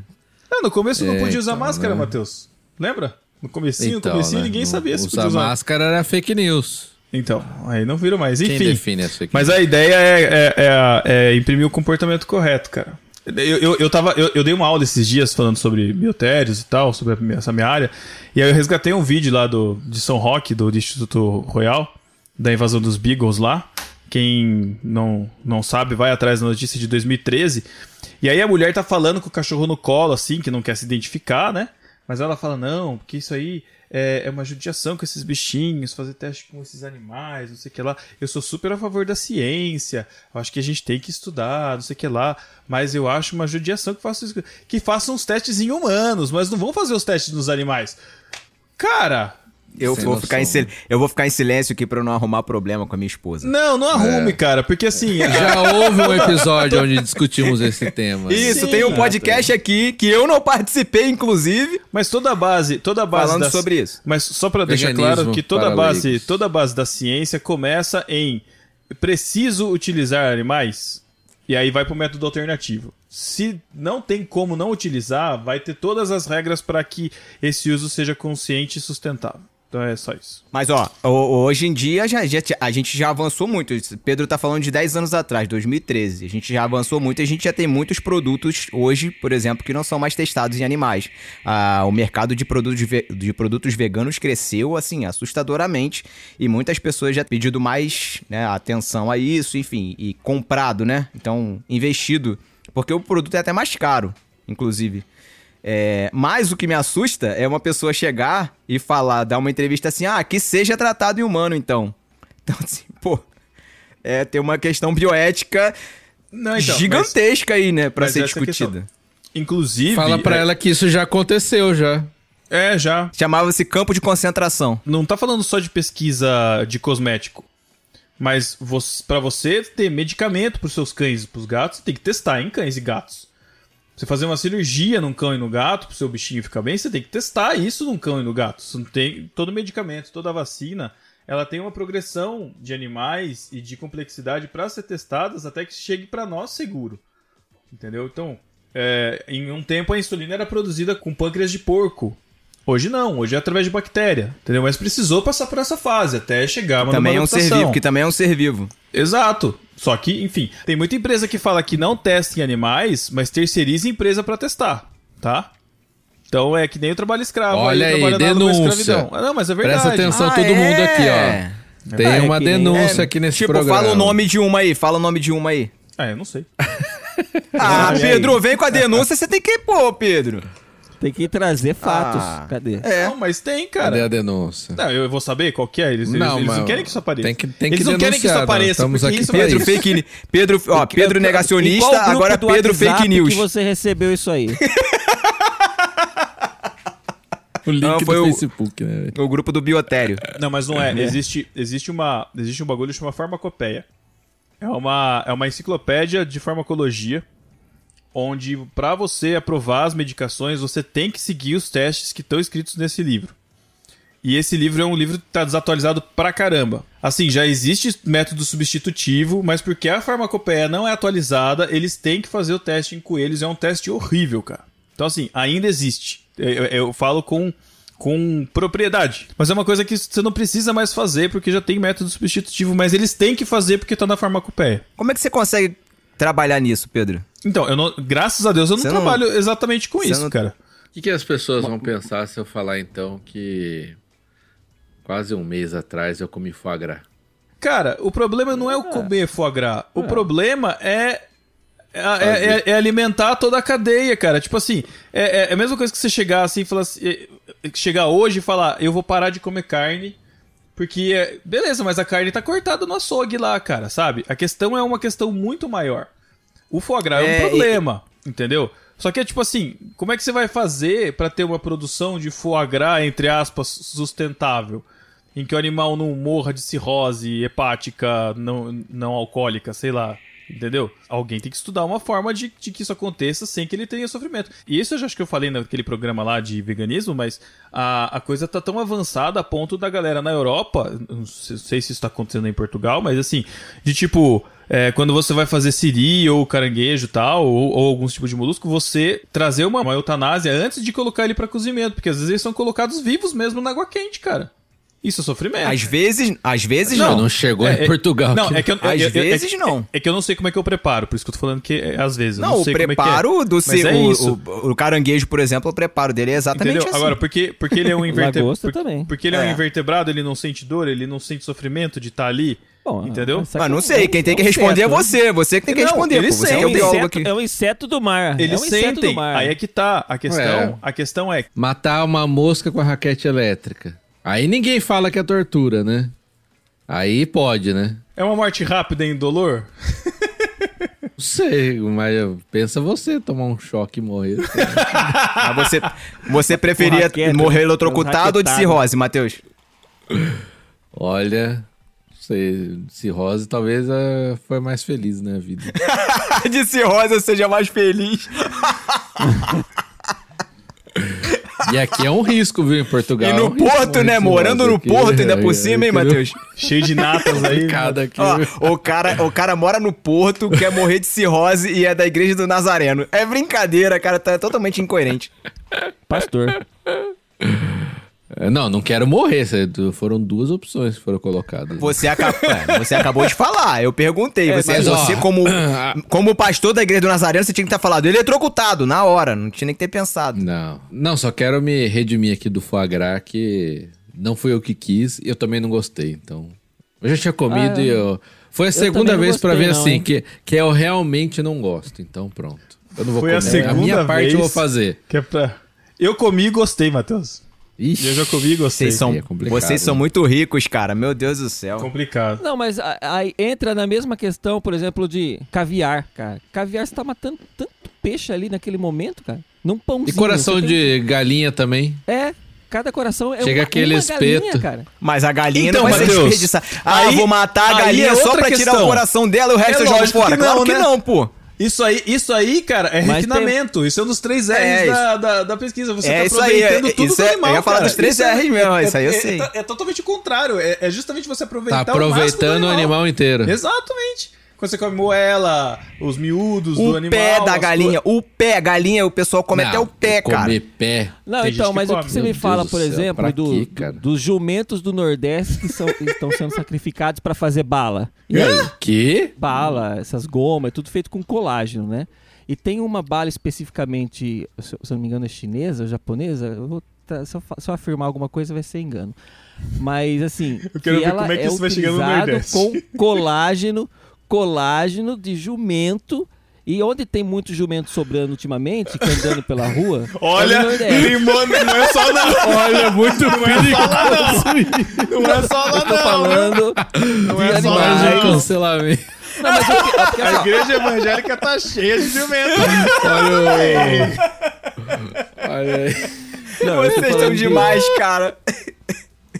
Não, no começo não É, podia usar então, máscara, né? Matheus. Lembra? No comecinho, Então, no comecinho né? ninguém sabia se usar podia usar. máscara era fake news. Então, aí não viram mais. Quem Enfim. define as fake Mas a ideia é, é- é- é imprimir o comportamento correto, cara. Eu, eu, eu, tava, eu, eu dei uma aula esses dias falando sobre biotérios e tal, sobre essa minha área. E aí eu resgatei um vídeo lá do, de São Roque, do, do Instituto Royal, da invasão dos Beagles lá. Quem não, não sabe, vai atrás da notícia de 2013. E aí a mulher tá falando com o cachorro no colo, assim, que não quer se identificar, né? Mas ela fala, não, porque isso aí é, é uma judiação com esses bichinhos, fazer teste com esses animais, não sei o que lá. Eu sou super a favor da ciência, eu acho que a gente tem que estudar, não sei o que lá. Mas eu acho uma judiação que isso- que façam os testes em humanos, mas não vão fazer os testes nos animais. Cara, Eu Sem vou, noção. ficar em sil- eu vou ficar em silêncio aqui pra eu não arrumar problema com a minha esposa. não, não arrume, cara, porque assim. [laughs] Já houve um episódio onde discutimos esse tema. Isso, Sim, tem um podcast aqui que eu não participei, inclusive, Mas toda a base, toda a base falando das- sobre isso. Mas só para deixar claro que toda a para base, leigos. toda a base da ciência começa em preciso utilizar animais e aí vai para o método alternativo. Se não tem como não utilizar, vai ter todas as regras para que esse uso seja consciente e sustentável. Então é só isso. Mas, ó, ho- hoje em dia já, já- a gente já avançou muito. Pedro tá falando de 10 anos atrás, 2013. A gente já avançou muito e a gente já tem muitos produtos hoje, por exemplo, que não são mais testados em animais. Ah, o mercado de produtos, de produtos veganos cresceu, assim, assustadoramente. E muitas pessoas já pedido mais né, atenção a isso, enfim, e comprado, né? Então, investido. Porque o produto é até mais caro, inclusive. É, mas o que me assusta é uma pessoa chegar e falar, dar uma entrevista assim, ah, que seja tratado em humano, então. [laughs] Então, assim, pô, é, tem uma questão bioética Não, então, gigantesca aí, né, pra mas ser discutida. questão. Inclusive. Fala pra é, ela que isso já aconteceu já. É, já. Chamava-se campo de concentração. Não tá falando só de pesquisa de cosmético. Mas você, para você ter medicamento pros seus cães e pros gatos, você tem que testar em cães e gatos. Você fazer uma cirurgia num cão e no gato, pro seu bichinho ficar bem, você tem que testar isso num cão e no gato. Você não tem todo medicamento, toda vacina, ela tem uma progressão de animais e de complexidade para ser testadas até que chegue para nós seguro. Entendeu? Então, é, em um tempo a insulina era produzida com pâncreas de porco. Hoje não, hoje é através de bactéria, entendeu? Mas precisou passar por essa fase até chegar uma também é um ser vivo, que também é um ser vivo. Exato. Só que, enfim, tem muita empresa que fala que não testa em animais, mas terceiriza a empresa pra testar, tá? Então é que nem o trabalho escravo. Olha aí, denúncia. escravidão. Ah, não, mas é verdade. Presta atenção Ah, todo é? mundo aqui, ó. Tem É, uma nem- denúncia É, aqui nesse tipo, programa. fala o nome de uma aí, fala o nome de uma aí. Ah, eu não sei. Ah? Pedro, vem com a denúncia, você tem que pôr, Pedro. Tem que trazer fatos. Ah. Cadê? É. Não, mas tem, Cadê a cara. denúncia? Não, eu vou saber qual que é. Eles, eles- Não, eles não mas querem que isso apareça. tem que- tem eles que não querem que isso denunciar, apareça, estamos porque aqui isso Pedro isso. fake, [laughs] Pedro, ó, Pedro negacionista, agora do Pedro WhatsApp fake news. que você recebeu isso aí? [laughs] O link Não, foi do o- Facebook, né? O grupo do Biotério. Não, mas não é. Existe, existe, uma, existe um bagulho que chama farmacopeia. É uma, é uma enciclopédia de farmacologia, onde para você aprovar as medicações, você tem que seguir os testes que estão escritos nesse livro. E esse livro é um livro que tá desatualizado pra caramba. Assim, já existe método substitutivo, mas porque a farmacopeia não é atualizada, eles têm que fazer o teste em coelhos. É um teste horrível, cara. Então, assim, ainda existe. Eu, eu- eu falo com, com propriedade. Mas é uma coisa que você não precisa mais fazer, porque já tem método substitutivo, mas eles têm que fazer porque tá na farmacopeia. Como é que você consegue trabalhar nisso, Pedro? Então, eu não, graças a Deus eu não Você não- trabalho exatamente com isso, não- cara. O que, que as pessoas vão pensar se eu falar então que quase um mês atrás eu comi foie gras? Cara, o problema não é o comer foie gras. O problema é. É, é- é- é alimentar toda a cadeia, cara. Tipo assim, é, é a mesma coisa que você chegar assim e falar assim, é, é, chegar hoje e falar, eu vou parar de comer carne, porque é, beleza, mas a carne tá cortada no açougue lá, cara, sabe? A questão é uma questão muito maior. O foie gras é, É, um e- problema, entendeu? Só que é tipo assim, como é que você vai fazer pra ter uma produção de foie gras, entre aspas, sustentável? Em que o animal não morra de cirrose hepática não, não alcoólica, sei lá. Entendeu? Alguém tem que estudar uma forma de, de que isso aconteça sem que ele tenha sofrimento. E isso eu já acho que eu falei naquele programa lá de veganismo, mas a, a coisa tá tão avançada a ponto da galera na Europa, não sei, sei se isso tá acontecendo em Portugal, mas assim, de tipo, é, quando você vai fazer siri ou caranguejo tal, ou, ou alguns tipos de molusco, você trazer uma, uma eutanásia antes de colocar ele para cozimento, porque às vezes eles são colocados vivos mesmo na água quente, cara. Isso é sofrimento. Às vezes, às vezes Não, não. não chegou É, em Portugal. Não, aqui. é que eu, Às eu- eu- é vezes, que- não. É, é que eu não sei como é que eu preparo, por isso que eu tô falando que é, às vezes. eu Não, o sei como é que é. preparo do se, é o, o, o caranguejo, por exemplo, o preparo dele é exatamente Entendeu? assim. Agora, porque, porque ele é um [laughs] invertebrado. Lagosta porque, também. porque ele é. um É. invertebrado, ele não sente dor, ele não sente sofrimento de estar ali. Bom, Entendeu? Mas não sei, quem tem que responder é você. Você que tem que Não, responder, ele pô. Você é É um, inseto, é um inseto do mar. Eles é um inseto do mar. Aí é que tá. A questão, É. a questão é. Matar uma mosca com a raquete elétrica. Aí ninguém fala que é tortura, né? Aí pode, né? É uma morte rápida e indolor? [laughs] Não sei, mas pensa você tomar um choque e morrer. [laughs] Mas você, você preferia raquete, morrer eletrocutado ou de cirrose, Matheus? [laughs] Olha, sei, cirrose talvez eh, foi mais feliz na vida. [laughs] de cirrose eu seja mais feliz. E aqui é um risco, viu, em Portugal. E É um no risco Porto, morrer né? Morando no aqui. Porto ainda por É, cima, hein, no- Matheus? Cheio de natas aí. Cada aqui. Ó, o cara, o cara mora no Porto, quer morrer de cirrose e é da igreja do Nazareno. É brincadeira, cara, tá totalmente incoerente. Pastor. É, Não, não quero morrer. Foram duas opções que foram colocadas. Você, aca- [laughs] é, você acabou de falar, eu perguntei. É, você, mas, ó, você como, [clears throat] como pastor da igreja do Nazareno, você tinha que ter falado eletrocutado na hora, não tinha nem que ter pensado. Não, não, só quero me redimir aqui do foie gras, que não fui eu que quis e eu também não gostei, então... Eu já tinha comido Ah, e eu... Foi a também segunda vez pra gostei, ver não, assim, hein? que, que eu realmente não gosto, então pronto. Eu não vou Foi a comer. segunda minha parte vez eu vou fazer. Que é pra... Eu comi e gostei, Matheus. Ixi, Eu já comi e gostei. Vocês são, é vocês são né? muito ricos, cara. Meu Deus do céu. Complicado. Não, mas aí entra na mesma questão, por exemplo, de caviar, cara. Caviar, você tá matando tanto peixe ali naquele momento, cara. Num pãozinho. E coração de galinha também. É, cada coração é Chega uma, aquele uma espeto. galinha, cara. Mas a galinha Então, não vai ser Matheus, desperdiçar. Ah, aí- vou matar a galinha é só pra tirar questão. o coração dela e o resto É eu jogo fora. que não, claro que né? não, pô. Isso aí, isso aí, cara, é Mas refinamento. Isso é um dos três R's É, da, da, da pesquisa. Você É tá isso aí, aproveitando é- tudo isso do é- animal, eu ia falar cara. dos três é- R's mesmo, é- isso aí eu é- sei. É, é totalmente o contrário. É, é justamente você aproveitar Tá o máximo do aproveitando o animal inteiro. Exatamente. Quando você come moela, os miúdos do O animal. pé da galinha, o pé, a galinha, o pessoal come Não, até o pé, comer cara. pé. Não, Tem então, mas o come. que você Meu me fala, Deus por do céu, exemplo, do- do- dos jumentos do Nordeste que são, [laughs] estão sendo sacrificados pra fazer bala. E aí? Que? Bala, essas gomas, é tudo feito com colágeno, né? E tem uma bala especificamente, se eu não me engano, é chinesa, ou japonesa. Eu vou se, eu, se eu afirmar alguma coisa, vai ser engano. Mas assim, Eu quero que ver ela como é que isso vai chegar no utilizado Nordeste. com colágeno, colágeno de jumento. E onde tem muito jumento sobrando ultimamente, que andando pela rua, é Olha, limão não é só na. Olha, muito Não é só lá, Eu tô não. falando Não de é só lá, não. cancelamento. Não, mas eu, A ó, igreja evangélica tá cheia de jumento. Olha aí. Olha aí. não, Vocês estão falando de- demais, cara.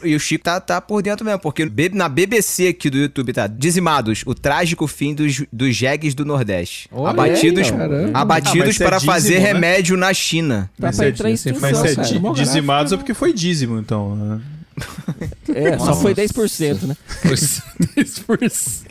E o Chico tá, tá por dentro mesmo, porque na BBC aqui do YouTube tá Dizimados, o trágico fim dos, dos jegues do Nordeste. Olha abatidos aí. Ah, abatidos se é para dízimo, fazer né? remédio na China. Tá Mas pra é Mas se é cara. dizimados é porque foi dízimo, então. né? É, só foi 10%, né? [laughs] [laughs] [laughs] Foi 10%.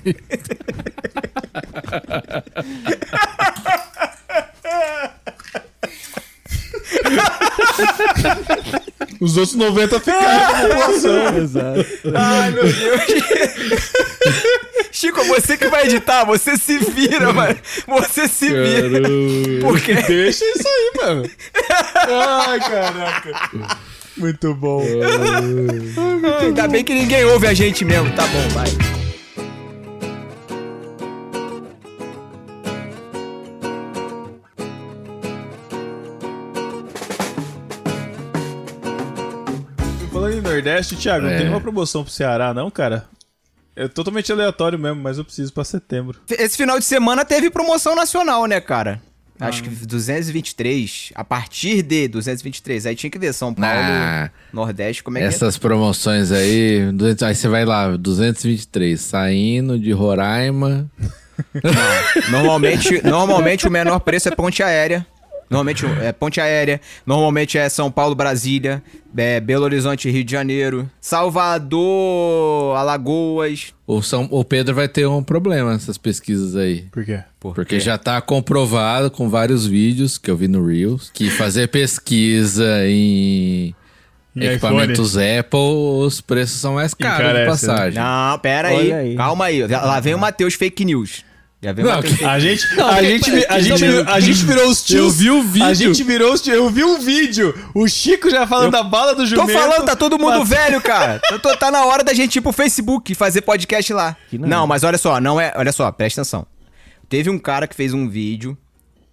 Os outros 90 ficaram com a população. [laughs] Exato. Ai, meu Deus. [laughs] Chico, você que vai editar, você se vira, mano. Você se vira. Caramba. Por quê? Deixa isso aí, mano. Ai, caraca. Muito bom. Ainda bem que ninguém ouve a gente mesmo. Tá bom, vai. Nordeste, Thiago, não É. tem nenhuma promoção pro Ceará, não, cara? É totalmente aleatório mesmo, mas eu preciso pra setembro. Esse final de semana teve promoção nacional, né, cara? Acho que 223. A partir de 223. Aí tinha que ver São Paulo, Ah, Nordeste, como é que essas promoções aí, 200 aí você vai lá, 223, saindo de Roraima [laughs] Normalmente, normalmente o menor preço é ponte aérea. Normalmente é ponte aérea. Normalmente é São Paulo, Brasília, é Belo Horizonte, Rio de Janeiro, Salvador, Alagoas. O, São, o Pedro vai ter um problema nessas pesquisas aí. Por quê? Porque já tá comprovado com vários vídeos que eu vi no Reels que fazer pesquisa em equipamentos Apple, os preços são mais caros de Encarece, passagem. Não, pera aí, aí. calma aí. Lá vem o Matheus Fake News. Já vem o Não, A gente, Não, a, gente, que- a, gente, que- a gente virou os tios. Eu vi o vídeo. A gente virou os tios. Eu vi um vídeo. O Chico já falando da bala do Tô jumento. falando, tá todo mundo Mas- velho, cara. [laughs] Eu tô- tá na hora da gente ir pro Facebook e fazer podcast lá. Não, não. mas olha só, não é. Olha só, presta atenção. Teve um cara que fez um vídeo.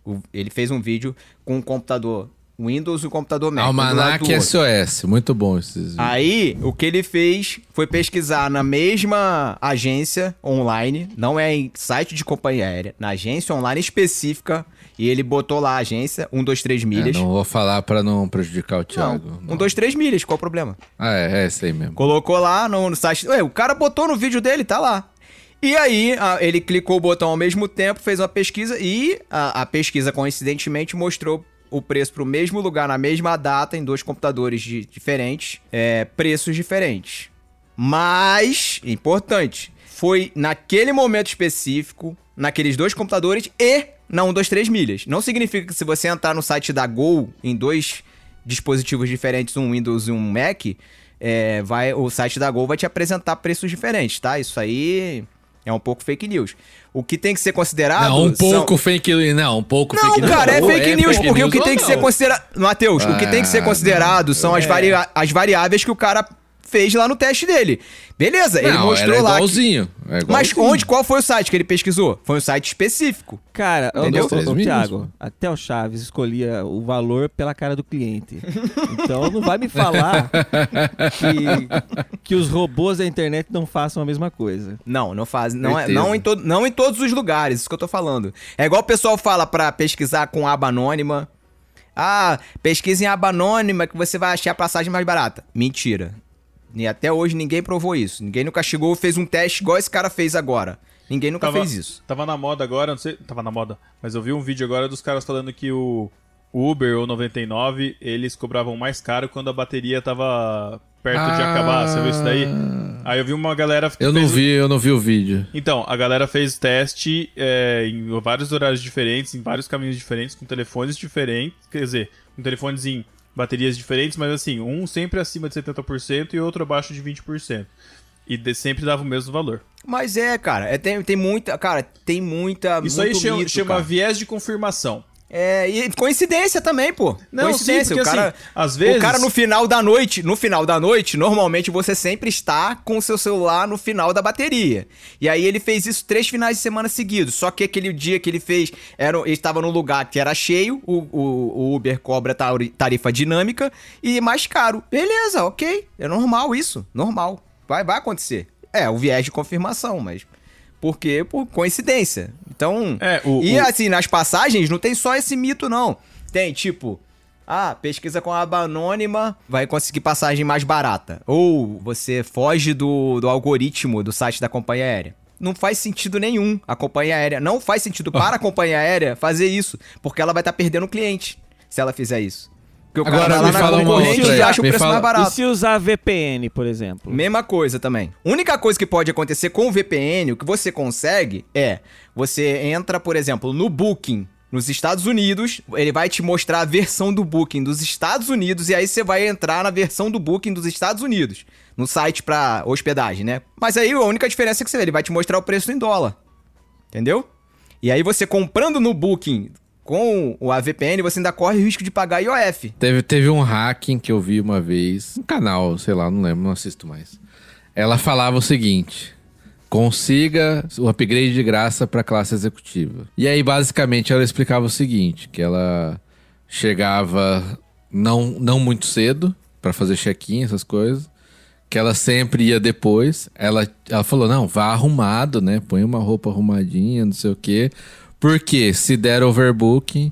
o- Ele fez um vídeo com um computador Windows e um computador Mac. Almanac. SOS, muito bom esses. Aí, o que ele fez foi pesquisar na mesma agência online, não é em site de companhia aérea, na agência online específica, e ele botou lá a agência, 123 É, milhas. não vou falar pra não prejudicar o Não, Thiago. dois, três milhas, qual o problema? Ah, é, é esse aí mesmo. Colocou lá no, no site. Ué, o cara botou no vídeo dele, tá lá. E aí, ele clicou o botão ao mesmo tempo, fez uma pesquisa e a, a pesquisa, coincidentemente, mostrou o preço pro mesmo lugar, na mesma data, em dois computadores di- diferentes, é, preços diferentes. Mas, importante, foi naquele momento específico, naqueles dois computadores e na 123 milhas. Não significa que se você entrar no site da Gol em dois dispositivos diferentes, um Windows e um Mac, é, vai, o site da Gol vai te apresentar preços diferentes, tá? Isso aí é um pouco fake news. O que tem que ser considerado. Não, um são- pouco fake news. Não, um pouco Não, fake news. cara, é fake news, porque o que tem que não. ser considerado. Matheus, o que tem que ser Ah, considerado são as, vari... as variáveis que o cara fez lá no teste dele. Beleza, ele Não, mostrou era lá. que- igualzinho. é Mas igualzinho. onde? Qual foi o site que ele pesquisou? Foi um site específico. Cara, Entendeu? ô, minutos, Thiago, até o Chaves escolhia o valor pela cara do cliente. Então não vai me falar que, que os robôs da internet não façam a mesma coisa. Não, não faz. Não, é, não, em to, não em todos os lugares, isso que eu tô falando. É igual o pessoal fala pra pesquisar com aba anônima. Ah, pesquisa em aba anônima que você vai achar a passagem mais barata. Mentira. E até hoje ninguém provou isso. Ninguém nunca chegou e fez um teste igual esse cara fez agora. Ninguém nunca Tava, fez isso. Tava na moda agora, não sei. Tava na moda. Mas eu vi um vídeo agora dos caras falando que o Uber ou 99 eles cobravam mais caro quando a bateria tava perto de Ah. acabar. Você viu isso daí? Aí eu vi uma galera. que Eu não vi, eu não vi o vídeo. Então, a galera fez teste é, em vários horários diferentes, em vários caminhos diferentes, com telefones diferentes, quer dizer, com telefones em baterias diferentes, mas assim, um sempre acima de 70% e outro abaixo de 20%. E de- sempre dava o mesmo valor. Mas é, cara, é, tem, tem muita. Cara, tem muita. Isso aí chama, mito, chama viés de confirmação. É, e coincidência também, pô. Não, coincidência. sim, o porque, cara, assim, às vezes- O cara no final da noite, no final da noite, normalmente você sempre está com o seu celular no final da bateria. E aí ele fez isso três finais de semana seguidos. Só que aquele dia que ele fez, era, ele estava num lugar que era cheio, o, o- o Uber cobra tari- tarifa dinâmica e mais caro. Beleza, ok. É normal isso. Normal. Vai, vai acontecer. É, o viés de confirmação, mas. Por quê? Por coincidência. Então. É, o- e o- assim, nas passagens não tem só esse mito, não. Tem, tipo, ah, pesquisa com a aba anônima, vai conseguir passagem mais barata. Ou você foge do, do algoritmo do site da companhia aérea. Não faz sentido nenhum a companhia aérea. Não faz sentido para a [laughs] companhia aérea fazer isso, porque ela vai estar perdendo cliente se ela fizer isso. Porque o Agora, cara vai me lá na fala uma concorrente outra aí. e acha o Me preço fala- mais E barato. se usar VPN, por exemplo? Mesma coisa também. Única coisa que pode acontecer com o VPN, o que você consegue é, você entra, por exemplo, no Booking nos Estados Unidos, ele vai te mostrar a versão do Booking dos Estados Unidos e aí você vai entrar na versão do Booking dos Estados Unidos, no site pra hospedagem, né? Mas aí a única diferença é que você vê, ele vai te mostrar o preço em dólar. Entendeu? E aí você comprando no Booking com o AVPN, você ainda corre o risco de pagar IOF. Teve, teve um hacking que eu vi uma vez, um canal, sei lá, não lembro, não assisto mais. Ela falava o seguinte: consiga o upgrade de graça para classe executiva. E aí, basicamente, ela explicava o seguinte: que ela chegava não, não muito cedo para fazer check-in, essas coisas. Que ela sempre ia depois. Ela, ela falou: não, vá arrumado, né? Põe uma roupa arrumadinha, não sei o quê. Porque se der overbooking,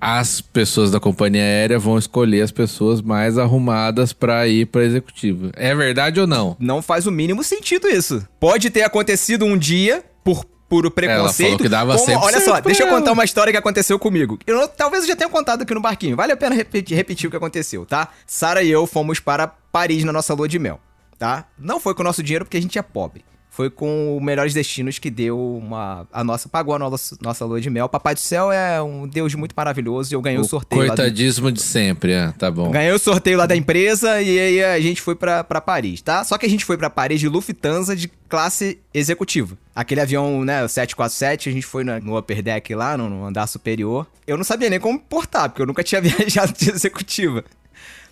as pessoas da companhia aérea vão escolher as pessoas mais arrumadas para ir para executiva. É verdade ou não? Não faz o mínimo sentido isso. Pode ter acontecido um dia por puro preconceito. falou que dava como- 100% olha só, deixa eu ela. contar uma história que aconteceu comigo. Eu talvez eu já tenha contado aqui no barquinho. Vale a pena repetir, repetir o que aconteceu, tá? Sara e eu fomos para Paris na nossa lua de mel, tá? Não foi com o nosso dinheiro porque a gente é pobre. Foi com o Melhores Destinos que deu uma. A nossa. Pagou a nossa, nossa lua de mel. Papai do céu é um Deus muito maravilhoso e eu ganhei o, O sorteio. lá do- coitadismo de sempre, é, tá bom. Ganhei o sorteio lá da empresa e aí a gente foi pra, pra Paris, tá? Só que a gente foi pra Paris de Lufthansa de classe executiva. Aquele avião, né, o 747, a gente foi no, upper deck lá, no, no andar superior. Eu não sabia nem como portar, porque eu nunca tinha [laughs] viajado de executiva.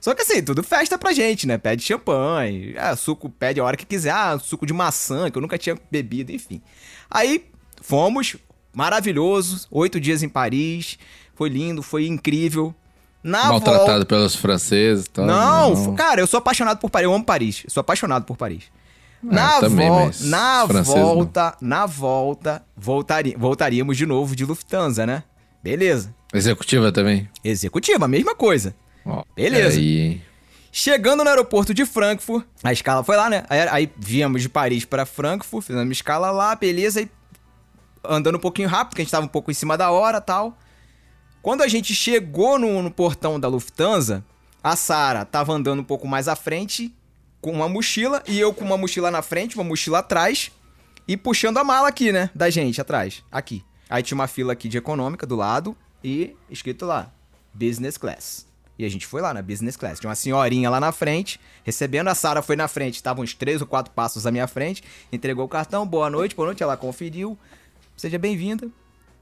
Só que assim, tudo festa pra gente, né? Pede champanhe, ah, suco pede a hora que quiser, ah, suco de maçã, que eu nunca tinha bebido, enfim. Aí fomos, maravilhoso, oito dias em Paris, foi lindo, foi incrível. Na volta, Maltratado pelos franceses e tal. não, f- cara, eu sou apaixonado por Paris. Eu amo Paris. Eu sou apaixonado por Paris. Na, É, também, na francês não. volta, na volta, voltari voltaríamos de novo de Lufthansa, né? Beleza. Executiva também. Executiva, mesma coisa. Ó, Beleza. Aí? Chegando no aeroporto de Frankfurt, a escala foi lá, né? Aí, aí viemos de Paris para Frankfurt, fizemos uma escala lá, beleza, e andando um pouquinho rápido, porque a gente tava um pouco em cima da hora tal. Quando a gente chegou no, no portão da Lufthansa, a Sara tava andando um pouco mais à frente com uma mochila e eu com uma mochila na frente, uma mochila atrás e puxando a mala aqui, né, da gente atrás, aqui. Aí tinha uma fila aqui de econômica do lado e escrito lá, business class. E a gente foi lá na business class. Tinha uma senhorinha lá na frente, recebendo. A Sara foi na frente, estavam uns três ou quatro passos à minha frente, entregou o cartão, boa noite, boa noite. Ela conferiu, seja bem-vinda.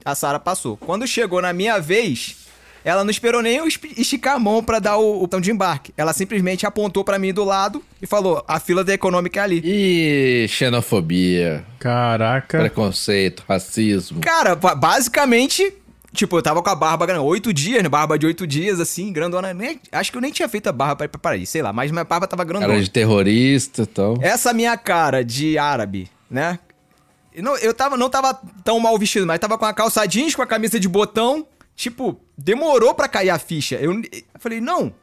A Sara passou. Quando chegou na minha vez, ela não esperou nem eu esticar a mão pra dar o, o botão de embarque. Ela simplesmente apontou pra mim do lado e falou: a fila da econômica é ali. Ih, xenofobia, Caraca. preconceito, racismo. Cara, ba- basicamente, tipo, eu tava com a barba grande, oito dias, né? Barba de oito dias, assim, grandona. Nem, acho que eu nem tinha feito a barba pra ir pra Paris, sei lá, mas minha barba tava grandona. Cara de terrorista e tal. Essa minha cara de árabe, né? Eu não, eu tava, não tava tão mal vestido, mas tava com a calça jeans, com a camisa de botão. Tipo, demorou pra cair a ficha. Eu, eu falei, não,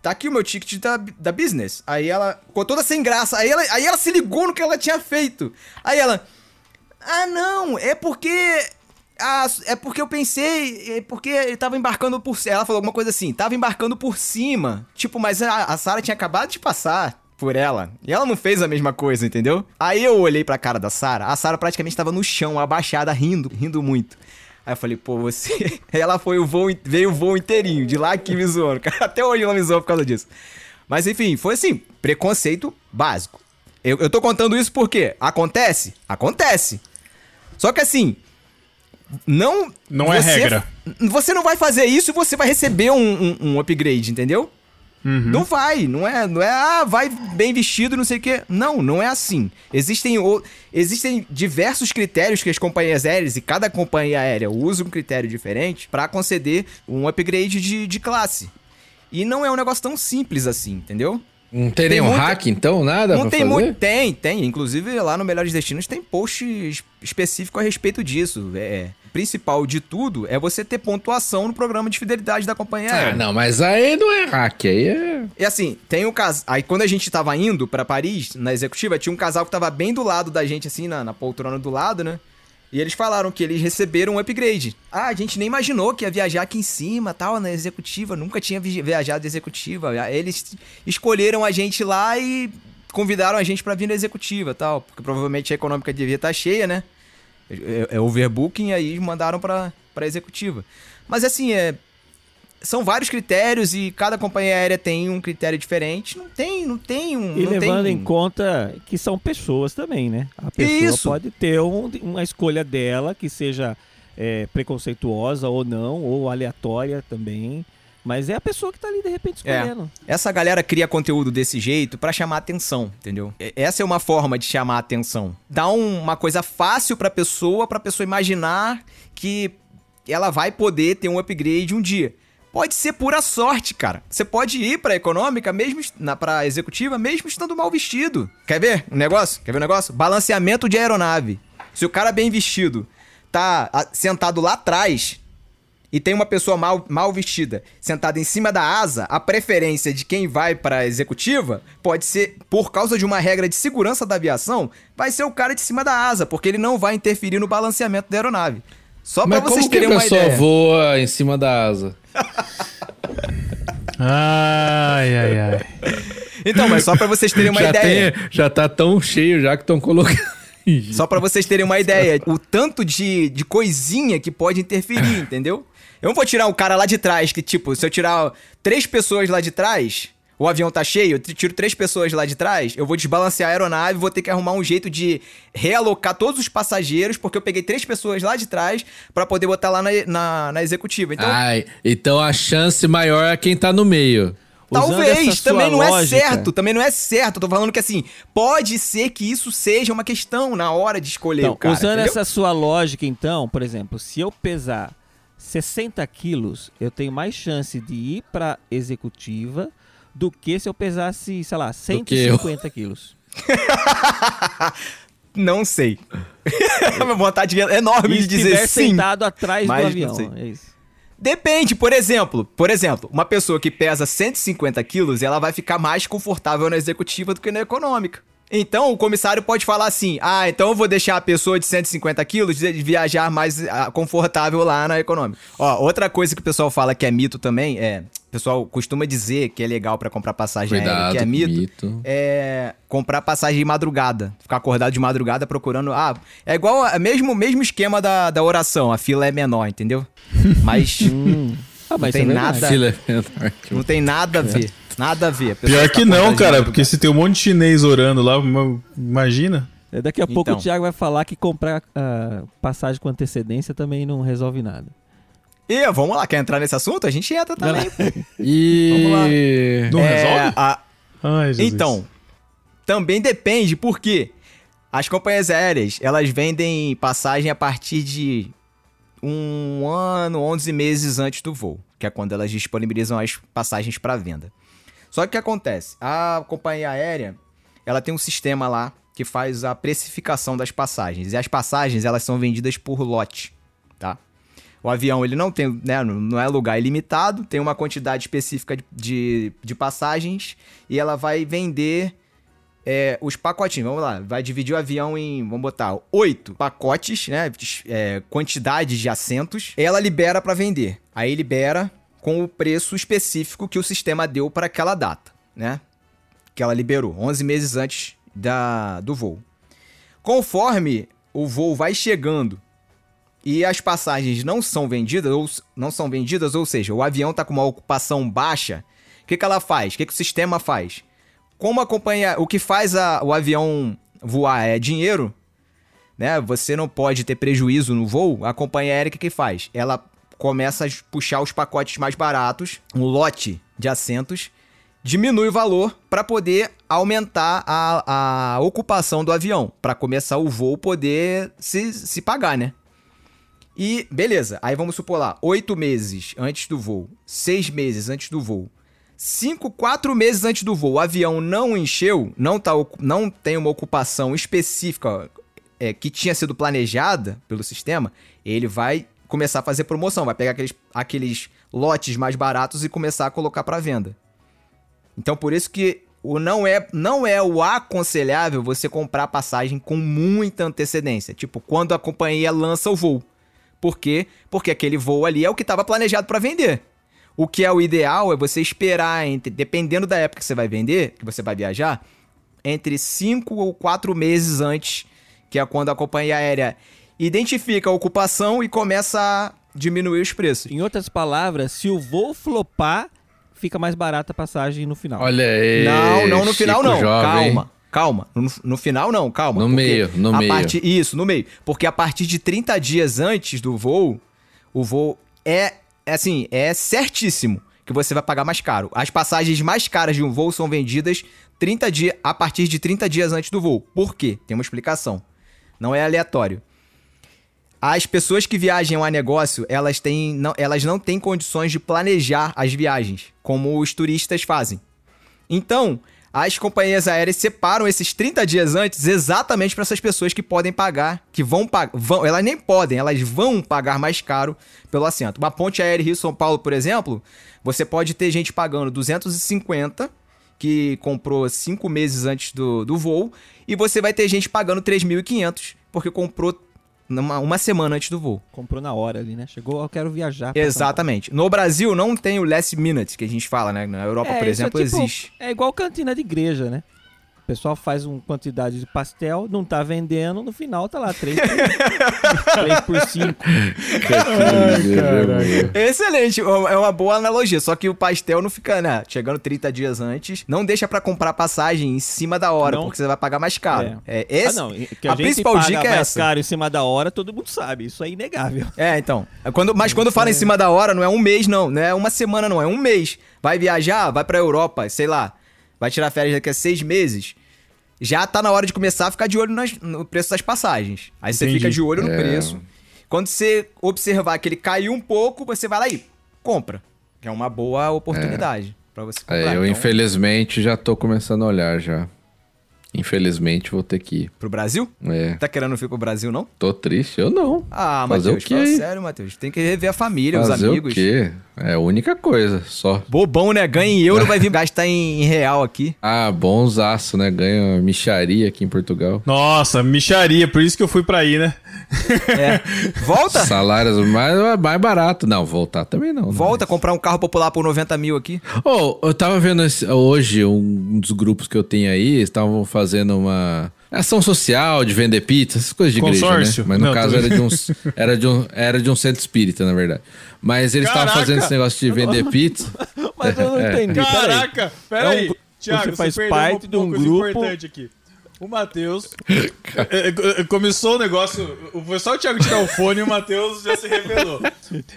tá aqui o meu ticket da, da business. Aí ela ficou toda sem graça. Aí ela, aí ela se ligou no que ela tinha feito. Aí ela, ah, não, é porque. Ah, é porque eu pensei. É porque ele tava embarcando por. Ela falou alguma coisa assim, tava embarcando por cima. Tipo, mas a, a Sarah tinha acabado de passar por ela. E ela não fez a mesma coisa, entendeu? Aí eu olhei pra cara da Sarah. A Sarah praticamente tava no chão, abaixada, rindo, rindo muito. Aí eu falei, pô, você. [laughs] Ela foi o voo, veio o voo inteirinho, de lá aqui me. [laughs] Cara, Até hoje ela me zoou por causa disso. Mas enfim, foi assim, preconceito básico. Eu, eu tô contando isso porque acontece? Acontece. Só que assim, não. Não é regra. Você não vai fazer isso e você vai receber um, um- um upgrade, entendeu? Não vai, não é, não é, ah, vai bem vestido, não sei o quê. Não, não é assim. Existem, o- existem diversos critérios que as companhias aéreas, e cada companhia aérea usa um critério diferente pra conceder um upgrade de, de classe. E não é um negócio tão simples assim, entendeu? Não tem, Tem nenhum muita- hack, então? Nada não tem fazer? muito. Tem, tem. Inclusive, lá no Melhores Destinos tem post es- específico a respeito disso. É, o principal de tudo é você ter pontuação no programa de fidelidade da companhia Ah, não, mas aí não é hack, aí é... E assim, tem o casal. Aí quando a gente tava indo pra Paris, na executiva, tinha um casal que tava bem do lado da gente, assim, na, na poltrona do lado, né? E eles falaram que eles receberam um upgrade. Ah, a gente nem imaginou que ia viajar aqui em cima, tal, na executiva. Nunca tinha vi- viajado de executiva. Eles escolheram a gente lá e convidaram a gente pra vir na executiva, tal. Porque provavelmente a econômica devia estar cheia, né? É, é overbooking, e aí mandaram pra, pra executiva. Mas assim, é, são vários critérios e cada companhia aérea tem um critério diferente. Não tem, não tem um. E levando tem... em conta que são pessoas também, né? A pessoa Isso. pode ter um- uma escolha dela que seja é, preconceituosa ou não, ou aleatória também. Mas é a pessoa que tá ali de repente É. escolhendo. Essa galera cria conteúdo desse jeito pra chamar atenção, entendeu? Essa é uma forma de chamar atenção. Dá um- uma coisa fácil pra pessoa, pra pessoa imaginar que ela vai poder ter um upgrade um dia. Pode ser pura sorte, cara. Você pode ir pra econômica, mesmo na pra executiva, mesmo estando mal vestido. Quer ver um negócio? Quer ver um negócio? Balanceamento de aeronave. Se o cara bem vestido tá sentado lá atrás, e tem uma pessoa mal, mal vestida sentada em cima da asa, a preferência de quem vai pra executiva pode ser, por causa de uma regra de segurança da aviação, vai ser o cara de cima da asa, porque ele não vai interferir no balanceamento da aeronave. Só Mas pra vocês como que a terem uma pessoa ideia. voa em cima da asa? Ai, ai, ai. Então, mas só pra vocês terem uma já, ideia. tem- já tá tão cheio já que estão colocando. Só pra vocês terem uma ideia, o tanto de, de coisinha que pode interferir, entendeu? Eu não vou tirar o cara lá de trás, que tipo, se eu tirar três pessoas lá de trás, o avião tá cheio, eu tiro três pessoas lá de trás, eu vou desbalancear a aeronave, vou ter que arrumar um jeito de realocar todos os passageiros, porque eu peguei três pessoas lá de trás pra poder botar lá na, na, na executiva. Então, Ai, então a chance maior é quem tá no meio. Talvez, também não lógica- é certo, também não é certo. Eu tô falando que assim, pode ser que isso seja uma questão na hora de escolher Então, o cara. usando entendeu? essa sua lógica, então, por exemplo, se eu pesar 60 quilos, eu tenho mais chance de ir pra executiva do que se eu pesasse, sei lá, que eu. 150 quilos. [laughs] Não sei. [laughs] minha vontade é enorme E de dizer estiver sim. sentado atrás mas do avião. É isso. Depende, por exemplo, por exemplo, uma pessoa que pesa 150 quilos, ela vai ficar mais confortável na executiva do que na econômica. Então, o comissário pode falar assim: ah, então eu vou deixar a pessoa de 150 quilos viajar mais ah, confortável lá na econômica. Ó, outra coisa que o pessoal fala que é mito também é. O pessoal costuma dizer que é legal pra comprar passagem aérea, Cuidado, que é mito, mito. é comprar passagem de madrugada. Ficar acordado de madrugada procurando. Ah, é igual. É mesmo mesmo esquema da, da oração. A fila é menor, entendeu? [laughs] Mas. Ah, mas tem isso é nada. Fila é menor Não tem nada a ver. [laughs] Nada a ver. A Pior que não, acordada de cara, porque se tem um monte de chinês orando lá, ima- imagina. É, Daqui a pouco Então. o Thiago vai falar que comprar ah, passagem com antecedência também não resolve nada. E vamos lá, quer entrar nesse assunto? A gente entra também. [laughs] E. Não É, resolve? a- Ai, Jesus. Então, também depende, porque as companhias aéreas, elas vendem passagem a partir de um ano, 11 meses antes do voo, que é quando elas disponibilizam as passagens para venda. Só que o que acontece? A companhia aérea, ela tem um sistema lá que faz a precificação das passagens. E as passagens, elas são vendidas por lote, tá? O avião, ele não tem, né, não é lugar ilimitado, tem uma quantidade específica de, de, de passagens e ela vai vender é, os pacotinhos. Vamos lá, vai dividir o avião em, vamos botar, oito pacotes, né, é, quantidades de assentos. Ela libera para vender. Aí libera com o preço específico que o sistema deu para aquela data, né? Que ela liberou, 11 meses antes da, do voo. Conforme o voo vai chegando e as passagens não são vendidas, ou não são vendidas, ou seja, o avião está com uma ocupação baixa, o que, que ela faz? O que, que o sistema faz? Como a companhia, o que faz a- o avião voar é dinheiro, né? Você não pode ter prejuízo no voo. A companhia aérea o que, que faz? Ela começa a puxar os pacotes mais baratos, um lote de assentos, diminui o valor para poder aumentar a, a ocupação do avião, para começar o voo poder se, se pagar, né? E beleza, aí vamos supor lá, oito meses antes do voo, seis meses antes do voo, cinco, quatro meses antes do voo, o avião não encheu, não, tá, não tem uma ocupação específica é, que tinha sido planejada pelo sistema, ele vai começar a fazer promoção, vai pegar aqueles, aqueles lotes mais baratos e começar a colocar para venda. Então por isso que o não é não é o aconselhável você comprar passagem com muita antecedência, tipo quando a companhia lança o voo. Por quê? Porque aquele voo ali é o que estava planejado para vender. O que é o ideal é você esperar, entre, dependendo da época que você vai vender, que você vai viajar, entre 5 ou 4 meses antes, que é quando a companhia aérea identifica a ocupação e começa a diminuir os preços. Em outras palavras, se o voo flopar, fica mais barata a passagem no final. Olha aí. Não, não no final Chico não. Jovem. Calma. Calma, no, no final não, calma. No meio, no meio. partir- isso, no meio. Porque a partir de 30 dias antes do voo, o voo é, é assim, é certíssimo que você vai pagar mais caro. As passagens mais caras de um voo são vendidas 30 dias, a partir de 30 dias antes do voo. Por quê? Tem uma explicação. Não é aleatório. As pessoas que viajam a negócio, elas, têm, não, elas não têm condições de planejar as viagens, como os turistas fazem. Então, as companhias aéreas separam esses 30 dias antes exatamente para essas pessoas que podem pagar, que vão pagar, elas nem podem, elas vão pagar mais caro pelo assento. Uma ponte aérea Rio-São Paulo, por exemplo, você pode ter gente pagando 250 que comprou cinco meses antes do, do voo, e você vai ter gente pagando 3.500 porque comprou numa, uma semana antes do voo. Comprou na hora ali, né? Chegou, eu quero viajar. Exatamente. No Brasil não tem o last minute que a gente fala, né? Na Europa, Paulo. por É, isso é exemplo, tipo- existe. É igual cantina de igreja, né? O pessoal faz uma quantidade de pastel, não tá vendendo, no final tá lá 3 por, 3 [laughs] por 5. Excelente, é uma boa analogia. Só que o pastel não fica, né? Chegando 30 dias antes, não deixa pra comprar passagem em cima da hora, Não. porque você vai pagar mais caro. É, Ah, esse, não, que a, a, gente principal paga dica é mais essa. caro em cima da hora, todo mundo sabe. Isso é inegável. É, então. É Quando, mas quando fala em cima da hora, não é um mês, não. Não é uma semana, não. É um mês. Vai viajar, vai pra Europa, sei lá. Vai tirar férias daqui a seis meses. Já tá na hora de começar a ficar de olho nas- no preço das passagens. Aí você Entendi. fica de olho no É. preço. Quando você observar que ele caiu um pouco, você vai lá e compra. É uma boa oportunidade pra você comprar. É, eu Então, infelizmente já tô começando a olhar já. Infelizmente vou ter que ir. Pro Brasil? É, Tá querendo vir pro Brasil, não? tô triste, eu não. Ah, Fazer Matheus, o quê, sério, Matheus. Tem que rever a família, os Fazer amigos. o quê? É a única coisa, só. Bobão, né? Ganha em euro, vai vir gastar em, real aqui. Ah, bonzaço, né? Ganha micharia aqui em Portugal. Nossa, micharia, por isso que eu fui pra aí, né? É. Volta! Salários mais, mais barato. Não, voltar também não. né? Volta, comprar um carro popular por 90 mil aqui. Oh, eu tava vendo esse- hoje um dos grupos que eu tenho aí, estavam fazendo uma ação social de vender pizza, essas coisas de Consórcio? igreja, né? Mas no Não, caso era de, uns, era, de um, era de um centro espírita, na verdade. Mas eles estavam fazendo esse negócio de vender [laughs] pizza. Mas eu não É. entendi. peraí. Caraca, peraí. É um- Thiago, você faz perdeu parte de um coisa grupo- importante aqui. O Matheus. é, é, começou o negócio. Foi só o Thiago tirar o fone e o Matheus já se revelou.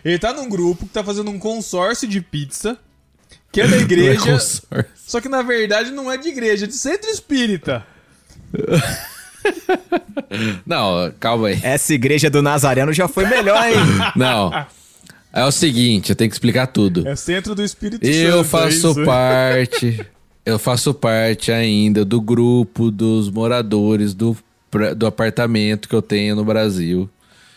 Ele tá num grupo que tá fazendo um consórcio de pizza. Que é da [laughs] igreja. consórcio. Só que na verdade não é de igreja, é de centro espírita. [laughs] Não, calma aí. Essa igreja do Nazareno já foi melhor, hein? [laughs] Não. É o seguinte, eu tenho que explicar tudo. É centro do Espírito Santo. Eu é faço isso? parte. Eu faço parte ainda do grupo dos moradores do, do apartamento que eu tenho no Brasil.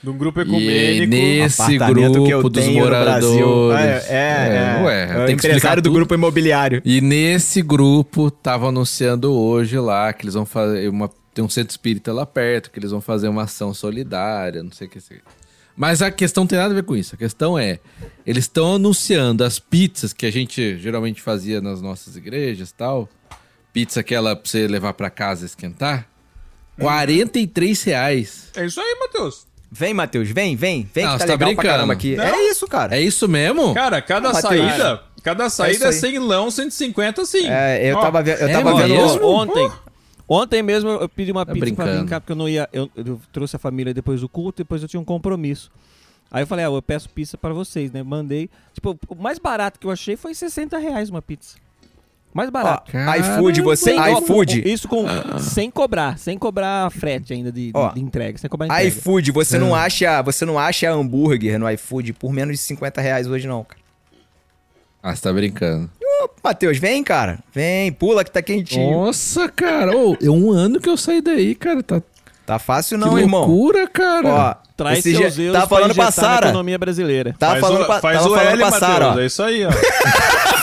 De um grupo E ecumênico. nesse Apartamento que eu grupo dos tenho no Brasil. moradores. É, é, é. ué, É o tem que explicar empresário do tudo. grupo imobiliário. E nesse grupo tava anunciando hoje lá que eles vão fazer uma tem um centro espírita lá perto, que eles vão fazer uma ação solidária, não sei o que sei. Mas a questão não tem nada a ver com isso. A questão é, eles estão anunciando as pizzas que a gente geralmente fazia nas nossas igrejas, e tal. Pizza aquela pra você levar pra casa e esquentar. 43 reais. É isso aí, Matheus. Vem, Matheus, vem, vem. Vem Não, que tá você tá legal pra brincando. caramba aqui. Não. É isso, cara. É isso mesmo? Cara, cada saída. Cada saída é, isso aí. 100 lão, 150 sim. É, eu Ó, tava, eu é tava vendo... mesmo? Ontem. Ontem mesmo eu pedi uma Tá pizza pra brincando. vir cá, porque eu não ia. Eu, eu trouxe a família depois do culto, depois eu tinha um compromisso. Aí eu falei, ah, eu peço pizza pra vocês, né? Mandei. Tipo, o mais barato que eu achei foi 60 reais uma pizza. Mais Ó, barato. iFood, você... Sem- ó, iFood... Isso com, sem cobrar, sem cobrar frete ainda de, Ó, de entrega, sem cobrar entrega. iFood, você não acha, você não acha hambúrguer no iFood por menos de 50 reais hoje, não, cara. Ah, você tá brincando. Ô, Matheus, vem, cara. Vem, pula que tá quentinho. Nossa, cara. Ô, é um ano que eu saí daí, cara. Tá Tá fácil que não, irmão. loucura, cara. Ó, Traz esse seus euros Tava falando pra Sara. economia brasileira. Tava faz falando o, pra, faz tava o falando L, pra Matheus. Sara, ó. É isso aí, ó. [laughs]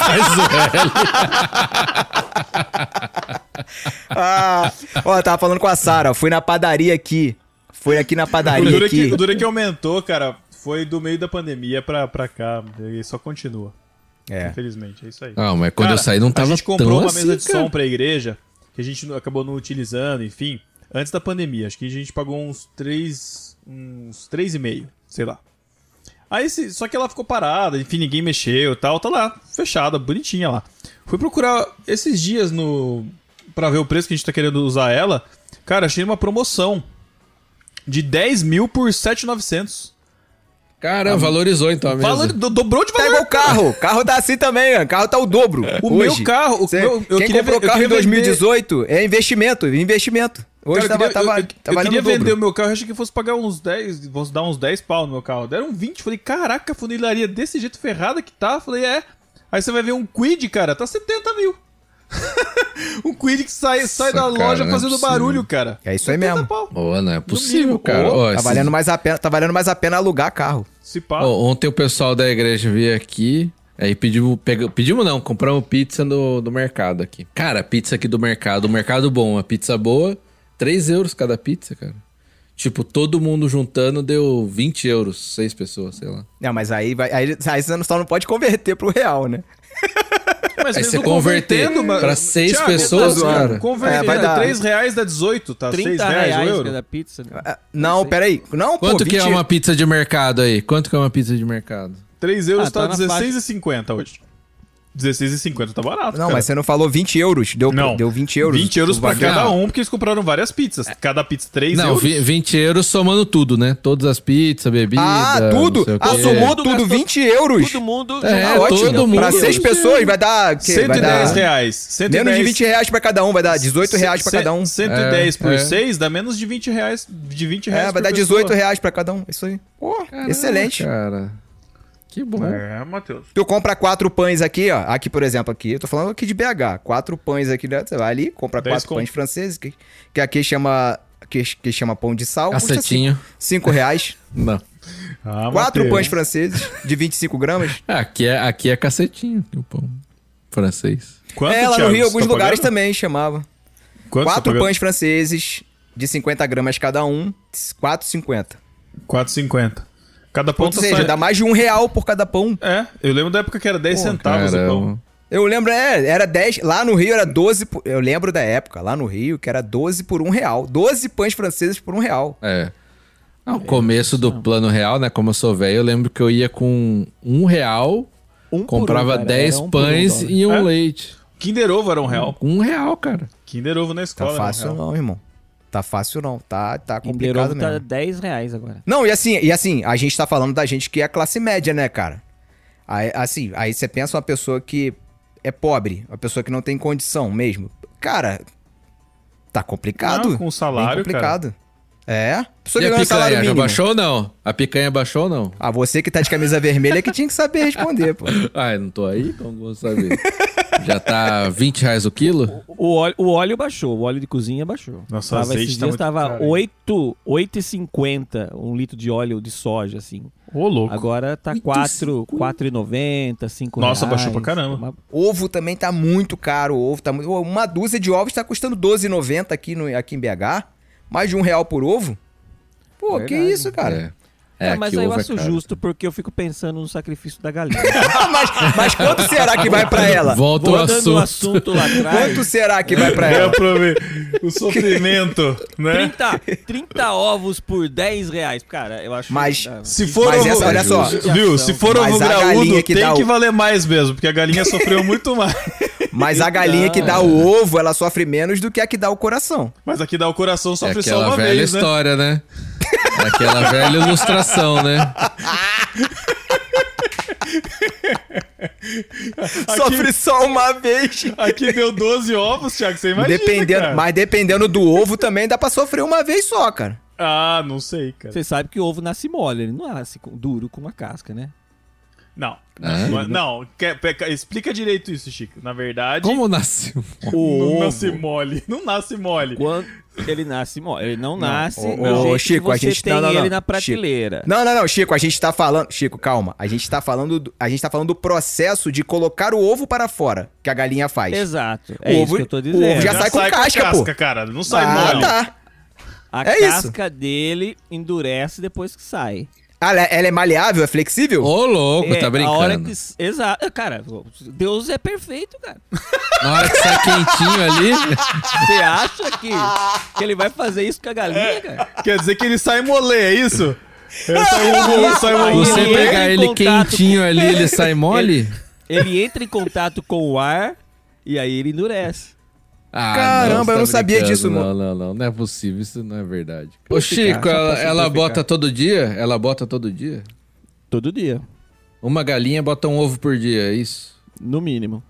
Ah, ó, tava falando com a Sara, fui na padaria aqui. Fui aqui na O padaria duro, é aqui. que, o duro é que aumentou, cara, foi do meio da pandemia pra, pra cá. E só continua. É. Infelizmente, é isso aí. Não, mas quando Cara, eu saí não tava A gente comprou tão uma assim, mesa de cara. som pra igreja, que a gente acabou não utilizando, enfim, antes da pandemia. Acho que a gente pagou uns três. uns três e meio, sei lá. Aí, só que ela ficou parada, enfim, ninguém mexeu e tal, tá lá, fechada, bonitinha lá. Fui procurar esses dias no. pra ver o preço que a gente tá querendo usar ela. Cara, achei uma promoção de 10 mil por 7,900. Cara, valorizou então a mesa. Valor, do- dobrou de Tá valor. igual o carro. O carro tá assim também, ó. O carro tá o dobro. O hoje. meu carro, o Cê- meu- eu quem queria comprou ver- eu carro em queria vender- 2018 é investimento, investimento. Hoje Cara, tava, eu queria, tava, eu, eu, tava eu valendo queria vender o meu carro, eu achei que fosse pagar uns 10, vou dar uns 10 pau no meu carro. Deram 20, falei, caraca, a funilaria desse jeito ferrada que tá. Falei, é. Aí você vai ver um Quid, cara, tá 70 mil. [laughs] um Kwid que sai, sai da cara, loja é fazendo possível. barulho, cara. É isso aí 70 mesmo. pau. Ô, não é possível, mínimo. cara. Ó, Tá esses- valendo, mais a pena, tá valendo mais a pena alugar carro. Se pá. Ó, ontem o pessoal da igreja veio aqui, aí pedimos, pega- pedimos não, compramos pizza no, do mercado aqui. Cara, pizza aqui do mercado, o mercado bom, a pizza boa, 3 euros cada pizza, cara. Tipo, todo mundo juntando deu 20 euros, seis pessoas, sei lá. Não, mas aí, vai, aí, aí você só não pode converter pro real, né? Mas Aí você converter convertendo, mano- pra seis Thiago, pessoas, tá cara. Convertendo, É, vai dar. 3 reais dá 18, tá? 6 30 reais, reais o euro. cada pizza. né? Não, peraí. Não, pô, Quanto que é 20 uma pizza de mercado aí? Quanto que é uma pizza de mercado? 3 euros Ah, tá, tá na 16,50 hoje. 16,50 tá barato, Não, cara. mas você não falou 20 euros. Deu, Não. deu 20 euros. 20 euros pra Tu- cada Não. um, porque eles compraram várias pizzas. Cada pizza 3 não, euros. vi- 20 euros somando tudo, né? Todas as pizzas, bebida. Ah, tudo? não Ah, somou tudo, gastou- 20 euros. Todo mundo. É, ótimo. todo mundo. Pra seis pessoas vai dar... que- vai 110 dar reais. 110, Menos de 20 reais pra cada um, vai dar 18 reais pra cada um. 110 É, por é. 6 dá menos de 20 reais. De 20 reais É, vai dar pessoa. 18 reais pra cada um. Isso aí. Pô, Caramba, excelente. Cara. Que bom. É, Matheus. Tu compra quatro pães aqui, ó. Aqui, por exemplo, aqui. Eu tô falando aqui de BH. Quatro pães aqui, né? Você vai ali, compra Dez quatro conto. pães franceses, que, que aqui chama... Que, que chama pão de sal. Cacetinho. 5 reais. [laughs] Não. Ah, Quatro Matheus. pães franceses de 25 gramas. [laughs] Aqui é, aqui é cacetinho, o pão francês. Quanto, é, lá Thiago, no Rio, alguns tá lugares pagando? também chamava. Quanto você Quatro tá pães franceses de 50 gramas cada um, 4,50. 4,50. Cada pão Ou seja, saindo- dá mais de um real por cada pão. É, eu lembro da época que era 10 Pô, centavos o Caramba. pão. Eu lembro, é, era 10. Lá no Rio era 12. por- eu lembro da época, lá no Rio, que era 12 por um real. 12 pães franceses por um real. É. Ah, o começo do plano real, né? Como eu sou velho, eu lembro que eu ia com um real, Um comprava um, cara. 10 Era um um pães dólar. e um É? leite. Kinder Ovo era um real. Um real, cara. Kinder Ovo na Tá escola. era um fácil real. não, irmão. Tá fácil não. Tá, tá complicado tá mesmo. 10 reais agora. Não, e assim, e assim, a gente tá falando da gente que é classe média, né, cara? Aí, assim, aí você pensa uma pessoa que é pobre, uma pessoa que não tem condição mesmo. Cara, tá complicado. Não, com o salário, Bem complicado. É? Pessoa e que a picanha, já baixou ou não? A picanha baixou ou não? Ah, você que tá de camisa vermelha que tinha que saber responder, pô. [laughs] Ah, eu não tô aí? Como vou saber? [laughs] já tá 20 reais o quilo? O óleo, o óleo baixou, o óleo de cozinha baixou. Nossa, tava, azeite esses tá dias muito tava caro, hein? 8, 8,50 um litro de óleo de soja, assim. Ô, louco. Agora tá 4, 4,90, 5 Nossa, reais. baixou pra caramba. Uma- Ovo também tá muito caro. O ovo tá muito... Uma dúzia de ovos tá custando R$12,90 aqui, no, aqui em BH. Mais de um real por ovo. Pô, que Verdade. isso, cara? É. É, mas aqui aí eu é acho justo porque eu fico pensando no sacrifício da galinha. [laughs] mas, mas quanto será que vai pra [laughs] ela? Volta o assunto. assunto lá atrás. Quanto será que vai pra Deu ela? pra ver o sofrimento, né? 30, 30 ovos por 10 reais. Cara, eu acho Mas- Ah, Se for Mas ovo, essa- olha só. viu? Se for Mas ovo a graúdo, que tem que o- valer mais mesmo, porque a galinha sofreu [laughs] muito mais. Mas a galinha que dá o ovo, ela sofre menos do que a que dá o coração. Mas aqui dá o coração É sofre só aquela uma velha vez, né? história, né? Aquela velha ilustração, né? Sofre só uma vez. Aqui deu 12 ovos, Thiago, você imagina, dependendo, cara. mas dependendo do ovo também dá pra sofrer uma vez só, cara. Ah, não sei, cara. Você sabe que o ovo nasce mole, ele não nasce duro com uma casca, né? Não. Ah. Não, não quer- peca- explica direito isso, Chico. Na verdade, Como nasceu? O [laughs] não ovo, nasce mole. Não nasce mole. quando ele nasce mole, ele não, nasce Ô, do ô, jeito Chico, que a gente- tem não, não, não. ele na Chico. prateleira. Não, não, não, Chico, a gente tá falando. Chico, calma. A gente tá falando do, a gente tá falando do processo de colocar o ovo para fora, que a galinha faz. Exato, é O isso ovo- que eu tô o dizendo. ovo já sai com casca, pô. cara. Não sai ah, mole. tá. A é isso. casca dele endurece depois que sai. Ah, ela, ela é maleável, é flexível? Ô, louco, É, tá A hora brincando. que... Exato. Cara, Deus é perfeito, cara. Na hora que sai quentinho ali, Você acha que, que ele vai fazer isso com a É. galinha, cara? Quer dizer que ele sai mole, é isso? Ele sai sai um, Aí você ele entra pegar ele quentinho ali, ele sai mole? Ele entra em contato com o ar e aí ele endurece. Ah, Caramba, você eu não tá sabia brincando. disso, Não, mano. não, não. Não é possível, isso não é verdade. Ô, Chico, ela, ela bota todo dia? Ela bota todo dia? Todo dia, Uma galinha bota um ovo por dia, é isso? no mínimo.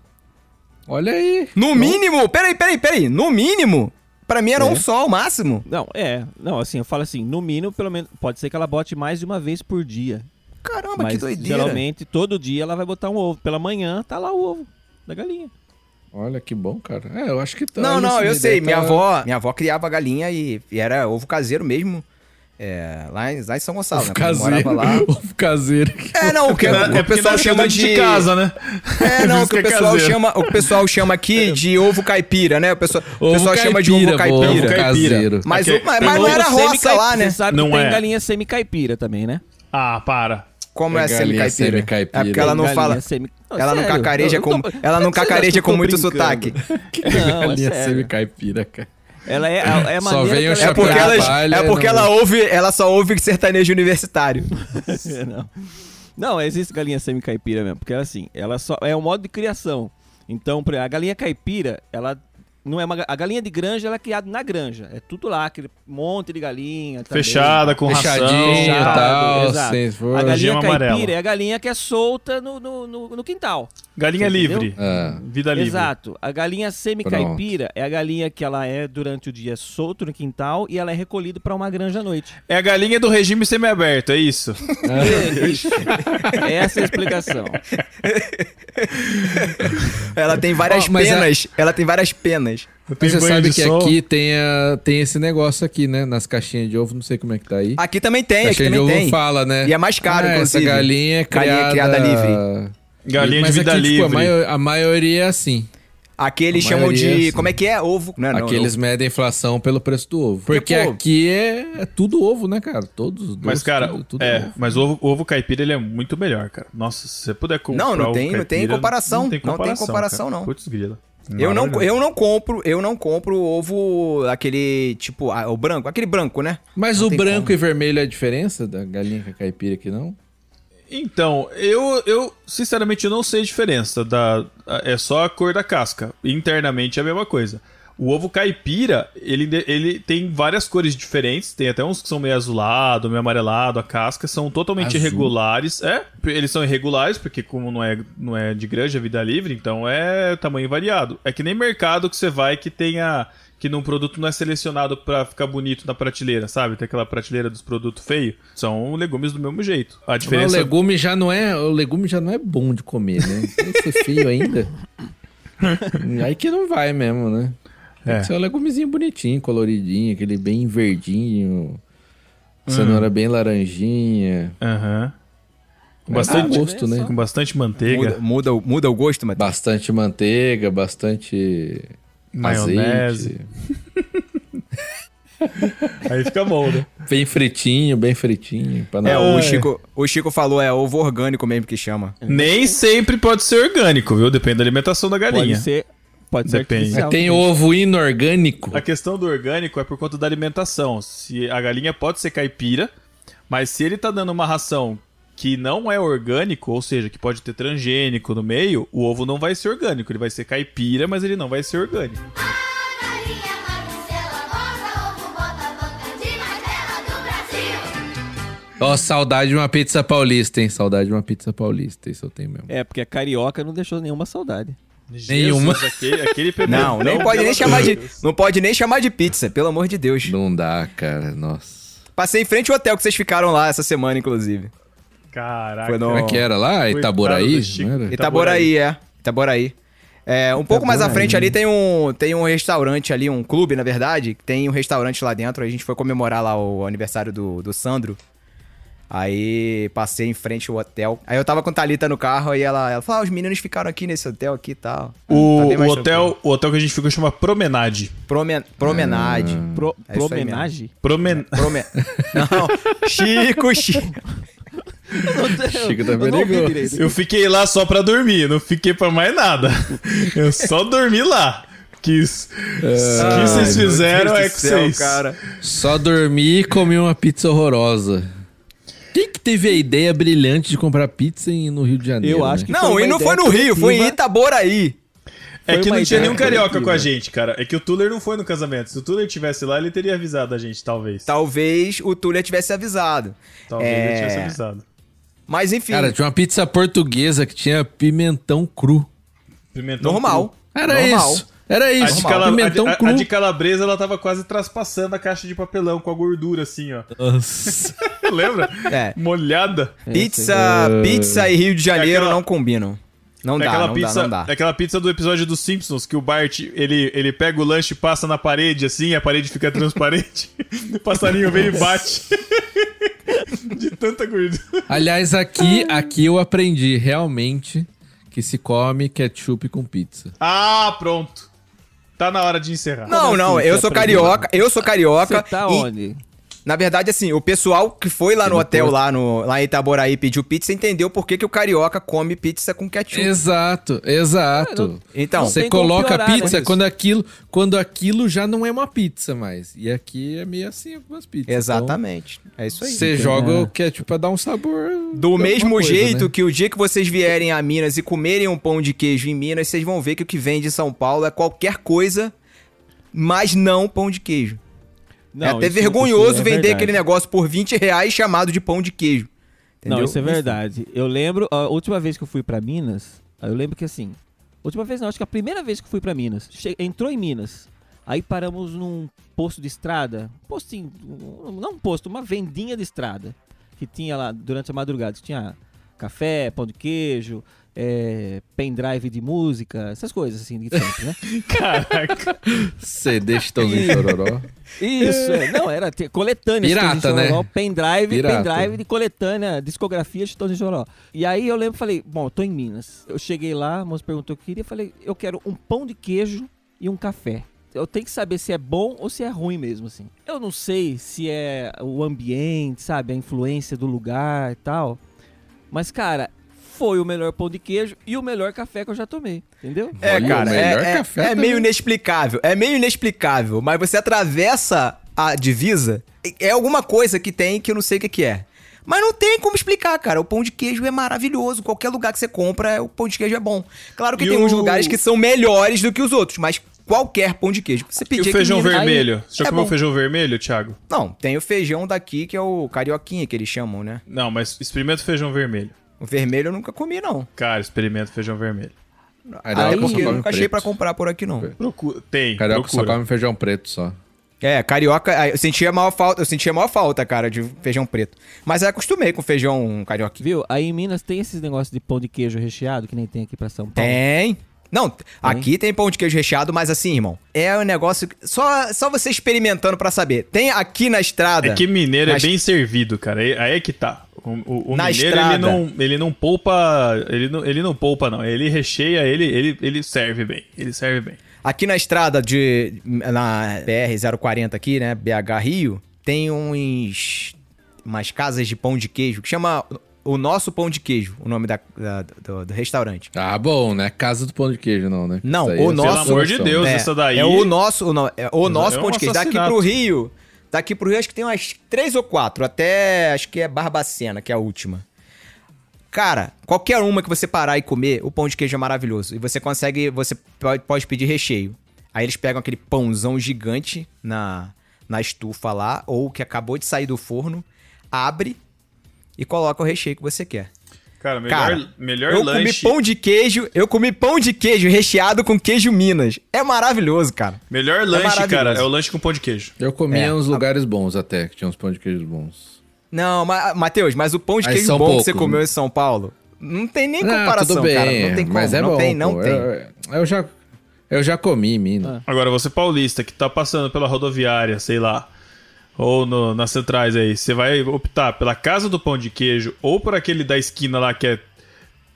Olha aí. No mínimo? Peraí, peraí, peraí. No mínimo? Pra mim era É. um só, o máximo. Não, é. Não, assim, eu falo assim, no mínimo, pelo menos, pode ser que ela bote mais de uma vez por dia. Caramba, mas que doideira. geralmente, todo dia ela vai botar um ovo. Pela manhã, tá lá o ovo da galinha. Olha que bom, cara. É, eu acho que tá. Não, não, eu sei. Minha tá- avó, minha avó criava galinha e, e era ovo caseiro mesmo. É, lá, em, lá em São Gonçalo, Ovo né? Caseiro. morava lá. [laughs] Ovo caseiro. É, não, o que É o porque pessoal nasceu chama de... de casa, né? É, [laughs] não, o Por que o que é pessoal chama, o que o pessoal chama aqui [laughs] de ovo caipira, né? O pessoal, o pessoal chama de ovo caipira, caipira. ovo caseiro. Mas, Ok. o- mas, mas não era roça lá, né? Você sabe Não que tem é. galinha semi-caipira também, né? Ah, para. Como é, É semi-caipira? É porque ela não Galinha fala... semi- Não, Ela não sério, cacareja eu com, tô- ela não [laughs] cacareja que com muito brincando? sotaque. [laughs] Não, é galinha sério. semi-caipira, cara. Ela é é a Só vem o que É ela porque, ela, palha, é porque não- ela ouve, ela só ouve sertanejo universitário. [laughs] não. Não, existe galinha semi-caipira mesmo, porque assim, ela só é um modo de criação. Então, a galinha caipira, ela não é uma a galinha de granja, ela é criada na granja. É tudo lá, aquele monte de galinha também. Fechada, com ração. Fechadinho e tal. exato. A galinha caipira amarela. é a galinha que é solta no, no, no, no quintal. Galinha livre. Ah. Vida livre. Exato. A galinha semi-caipira é a galinha que ela é durante o dia solto no quintal e ela é recolhida para uma granja à noite. É a galinha do regime semiaberto, é isso? Isso. [laughs] Essa é a explicação. Ela tem várias Ó, mas a- penas. Ela tem várias penas. Você sabe de que sol. aqui tem, a, tem esse negócio aqui, né? Nas caixinhas de ovo, não sei como é que tá aí. Aqui também tem, aqui Caixinha de também ovo tem. fala, né? E é mais caro, ah, inclusive. Essa galinha é Galinha criada... criada livre. Galinha Mas de vida aqui, livre. Tipo, a, maio- a maioria é assim. Aqui eles A chamam maioria é de. assim. Como é que é? Ovo. Não, é não, aqui eles medem a inflação pelo preço do ovo. Porque pô- aqui é, é tudo ovo, né, cara? Todos os Mas, cara, tudo, tudo é, ovo. mas o ovo, o ovo caipira ele é muito melhor, cara. Nossa, se você puder comprar. Não, não ovo tem- não tem caipira, comparação. Não tem Não tem comparação, comparação, não. Putz, grila. Eu não, eu não compro, eu não compro ovo aquele tipo, ah, o branco, aquele branco, né? Mas Não o branco como. e vermelho é a diferença da galinha caipira aqui, não? Então, eu, eu sinceramente eu não sei a diferença da é só a cor da casca. Internamente é a mesma coisa. O ovo caipira, ele, ele tem várias cores diferentes, tem até uns que são meio azulado, meio amarelado, a casca são totalmente Azul? irregulares. É, eles são irregulares porque como não é não é de granja, é vida livre, então é tamanho variado. É que nem mercado que você vai que tenha que num produto não é selecionado pra ficar bonito na prateleira, sabe? Tem aquela prateleira dos produtos feios. São legumes do mesmo jeito. A Mas o diferença legume já não é, o legume já não é bom de comer, né? Tem que ser feio ainda. [laughs] Aí que não vai mesmo, né? Tem É. que ser um legumezinho bonitinho, coloridinho, aquele bem verdinho, cenoura bem laranjinha. Aham. Com É, bastante, dá gosto, né? com bastante manteiga, Muda, muda, o- muda o gosto, mas Bastante manteiga, bastante maionese. [laughs] Aí fica bom, né? Bem fritinho, bem fritinho. Pra não... é, o Ai. Chico, o Chico falou, é ovo orgânico mesmo que chama. Nem sempre pode ser orgânico, viu? Depende da alimentação da galinha. Pode ser, pode ser Depende. Tem ovo inorgânico. A questão do orgânico é por conta da alimentação. Se a galinha pode ser caipira, mas se ele tá dando uma ração que não é orgânico, ou seja, que pode ter transgênico no meio, o ovo não vai ser orgânico. Ele vai ser caipira, mas ele não vai ser orgânico. Ó, saudade de uma pizza paulista, hein? Saudade de uma pizza paulista. Isso eu tenho mesmo. É, porque a carioca não deixou nenhuma saudade. Nenhuma. Jesus, aquele, aquele [laughs] Não, nem pode nem chamar de, não pode nem chamar de pizza, pelo amor de Deus. Não dá, cara. Nossa. Passei em frente ao hotel que vocês ficaram lá essa semana, inclusive. Caraca. Foi no- Como é que era lá? Itaboraí? era? Itaboraí, é. Itaboraí. É, um pouco mais à Itaboraí. frente ali tem um, tem um restaurante ali, um clube, na verdade, que tem um restaurante lá dentro. A gente foi comemorar lá o aniversário do, do Sandro. Aí passei em frente ao hotel. Aí eu tava com Thalita no carro e ela, ela falou: ah, os meninos ficaram aqui nesse hotel aqui e tal. O, Tá o hotel, o hotel que a gente ficou chama Promenade. Promen promenade. Pro, É promenage? Promen... Promen... [laughs] Não, Chico, Chico. Chico Eu não ouvi perigoso. direito. Eu fiquei lá só pra dormir, não fiquei pra mais nada. [laughs] Eu só dormi lá. Quis. O que vocês fizeram é céu, vocês. cara. Só dormi e comi uma pizza horrorosa. Quem que teve a ideia brilhante de comprar pizza em- no Rio de Janeiro? Eu acho né? que Não, foi uma e não foi no Rio, foi em. Itaboraí. É Foi que não tinha nenhum carioca coletiva. com a gente, cara. É que o Tuller não foi no casamento. Se o Tuller tivesse lá, ele teria avisado a gente, talvez. Talvez o Túlio tivesse avisado. Talvez É, ele tivesse avisado. Mas enfim, Cara, tinha uma pizza portuguesa que tinha pimentão cru. Pimentão normal. cru. Era Normal. isso. Era A isso. de, cala- a de- pimentão a- cru. a de calabresa, ela tava quase traspassando a caixa de papelão com a gordura, assim, ó. [laughs] Lembra? É. Molhada. Pizza, pizza e Rio de Janeiro É aquela- não combinam. Não É dá, aquela não pizza, dá, não dá. é aquela pizza do episódio dos Simpsons que o Bart ele, ele pega o lanche e passa na parede assim, a parede fica transparente. [laughs] o passarinho vem e bate. [laughs] De tanta gordura. Aliás, aqui, aqui eu aprendi realmente que se come ketchup com pizza. Ah, pronto. Tá na hora de encerrar. Não, não, assim, eu sou carioca, eu sou carioca. Você tá e, onde? Na verdade, assim, o pessoal que foi lá no hotel, lá, no, lá em Itaboraí e pediu pizza, entendeu por que, que o carioca come pizza com ketchup. Exato, exato. Então, Você tem como coloca piorar, pizza quando aquilo, quando aquilo já não é uma pizza mais. E aqui é meio assim algumas pizzas. Exatamente. é isso Então, aí. você joga o ketchup pra dar um sabor. Do mesmo coisa, jeito né? que o dia que vocês vierem a Minas e comerem um pão de queijo em Minas, vocês vão ver que o que vem de São Paulo é qualquer coisa, mas não pão de queijo. É até isso- vergonhoso isso é vender verdade. aquele negócio por 20 reais chamado de pão de queijo. Entendeu? Não, isso é verdade. Eu lembro, a última vez que eu fui pra Minas, eu lembro que assim, última vez não, acho que a primeira vez que eu fui pra Minas, entrou em Minas, aí paramos num posto de estrada, postinho, não um posto, uma vendinha de estrada, que tinha lá durante a madrugada, que tinha café, pão de queijo, é, pendrive de música, essas coisas assim de sempre, né? [laughs] Caraca. CD Chitãozinho Chororó. Isso, é. não, era ter- coletânea Pirata, né? Chororó, pendrive, Pirata. pendrive de coletânea, discografia Chitãozinho Chororó. E aí eu lembro, falei, bom, eu tô em Minas. Eu cheguei lá, a moça perguntou o que eu queria, eu falei, eu quero um pão de queijo e um café. Eu tenho que saber se é bom ou se é ruim mesmo, assim. Eu não sei se é o ambiente, sabe, a influência do lugar e tal. Mas, cara, foi o melhor pão de queijo e o melhor café que eu já tomei, entendeu? É, Olha, o cara, melhor é, é- café é meio inexplicável. É meio inexplicável, mas você atravessa a divisa, é alguma coisa que tem que eu não sei o que, é. Mas não tem como explicar, cara. O pão de queijo é maravilhoso. Qualquer lugar que você compra, o pão de queijo é bom. Claro que E tem o- uns lugares que são melhores do que os outros, mas qualquer pão de queijo que você E pedir o aqui feijão vermelho? Você já é comeu bom. feijão vermelho, Thiago? Não, tem o feijão daqui que é o carioquinha que eles chamam, né? Não, mas experimenta o feijão vermelho. O vermelho eu nunca comi, não. Cara, experimenta feijão vermelho. Aí, Aí a eu nunca achei pra comprar por aqui, não. Procura. Tem. Carioca só procura. come feijão preto só. É, carioca, eu sentia maior falta, eu sentia maior falta, cara, de feijão preto. Mas eu acostumei com feijão carioca. Viu? Aí em Minas tem esses negócios de pão de queijo recheado, que nem tem aqui pra São Paulo. Tem. Não, aqui tem pão de queijo recheado, mas assim, irmão, é um negócio que- só só você experimentando pra saber. Tem aqui na estrada. É que mineiro é bem servido, cara. Aí aí é que tá. O, o- o Na mineiro, estrada. ele não, ele não poupa. Ele não, ele não poupa, não. Ele recheia, ele, ele, ele serve bem. Ele serve bem. Aqui na estrada de na BR 040 aqui, né, BH Rio, tem uns umas casas de pão de queijo que chama o nosso pão de queijo, o nome da, da- do, do restaurante. Ah, bom, né? Casa do pão de queijo, não, né? Não, o é nosso- Pelo amor de. Deus, é, essa daí. é o nosso, o, no- é o nosso é um pão de queijo. Daqui pro Rio, daqui pro Rio acho que tem umas três ou quatro, até acho que é Barbacena, que é a última. Cara, qualquer uma que você parar e comer, o pão de queijo é maravilhoso. E você consegue, você pode, pode pedir recheio. Aí eles pegam aquele pãozão gigante na, na estufa lá, ou que acabou de sair do forno, abre e coloca o recheio que você quer. Cara, melhor, Cara, melhor eu lanche. comi pão de queijo, eu comi pão de queijo recheado com queijo Minas. É maravilhoso, cara. Melhor lanche, maravilhoso. cara, é o lanche com pão de queijo. Eu comia É. uns lugares bons até, que tinha uns pão de queijo bons. Não, ma Matheus, mas o pão de Mas queijo bom que poucos, você comeu né? em São Paulo, não tem nem Ah, comparação, tudo bem, cara. Não tem como. mas é não bom, tem, não pô. tem. Eu, eu já, eu já comi em Minas. Agora, você paulista que tá passando pela rodoviária, sei lá, ou no- nas centrais aí, você vai optar pela casa do pão de queijo ou por aquele da esquina lá que é.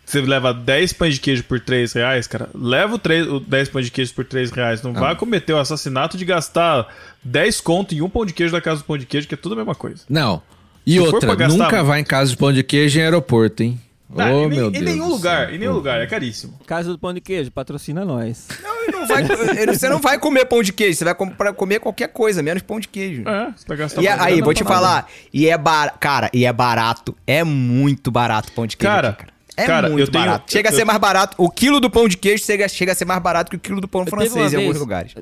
Você leva 10 pães de queijo por 3 reais, cara. Leva o, 3, o 10 pães de queijo por 3 reais. Não Ah. vai cometer o assassinato de gastar 10 conto em um pão de queijo da casa do pão de queijo, que é tudo a mesma coisa. Não. E Se outra, gastar- nunca vai em casa de pão de queijo em aeroporto, hein? Ah, oh, em, nem- meu em Deus. nenhum lugar, céu. em nenhum lugar, é caríssimo. Casa do Pão de Queijo, patrocina nós. Não [laughs] vai- você não vai comer pão de queijo, você vai comer qualquer coisa, menos pão de queijo. É, você vai gastar E aí, vou te nada. falar, e é barato, cara, e é barato, é muito barato o pão de queijo Cara, aqui, É cara, muito eu tenho- barato. Chega a eu- ser mais barato, o quilo do pão de queijo chega, chega a ser mais barato que o quilo do pão francês em alguns vez- lugares.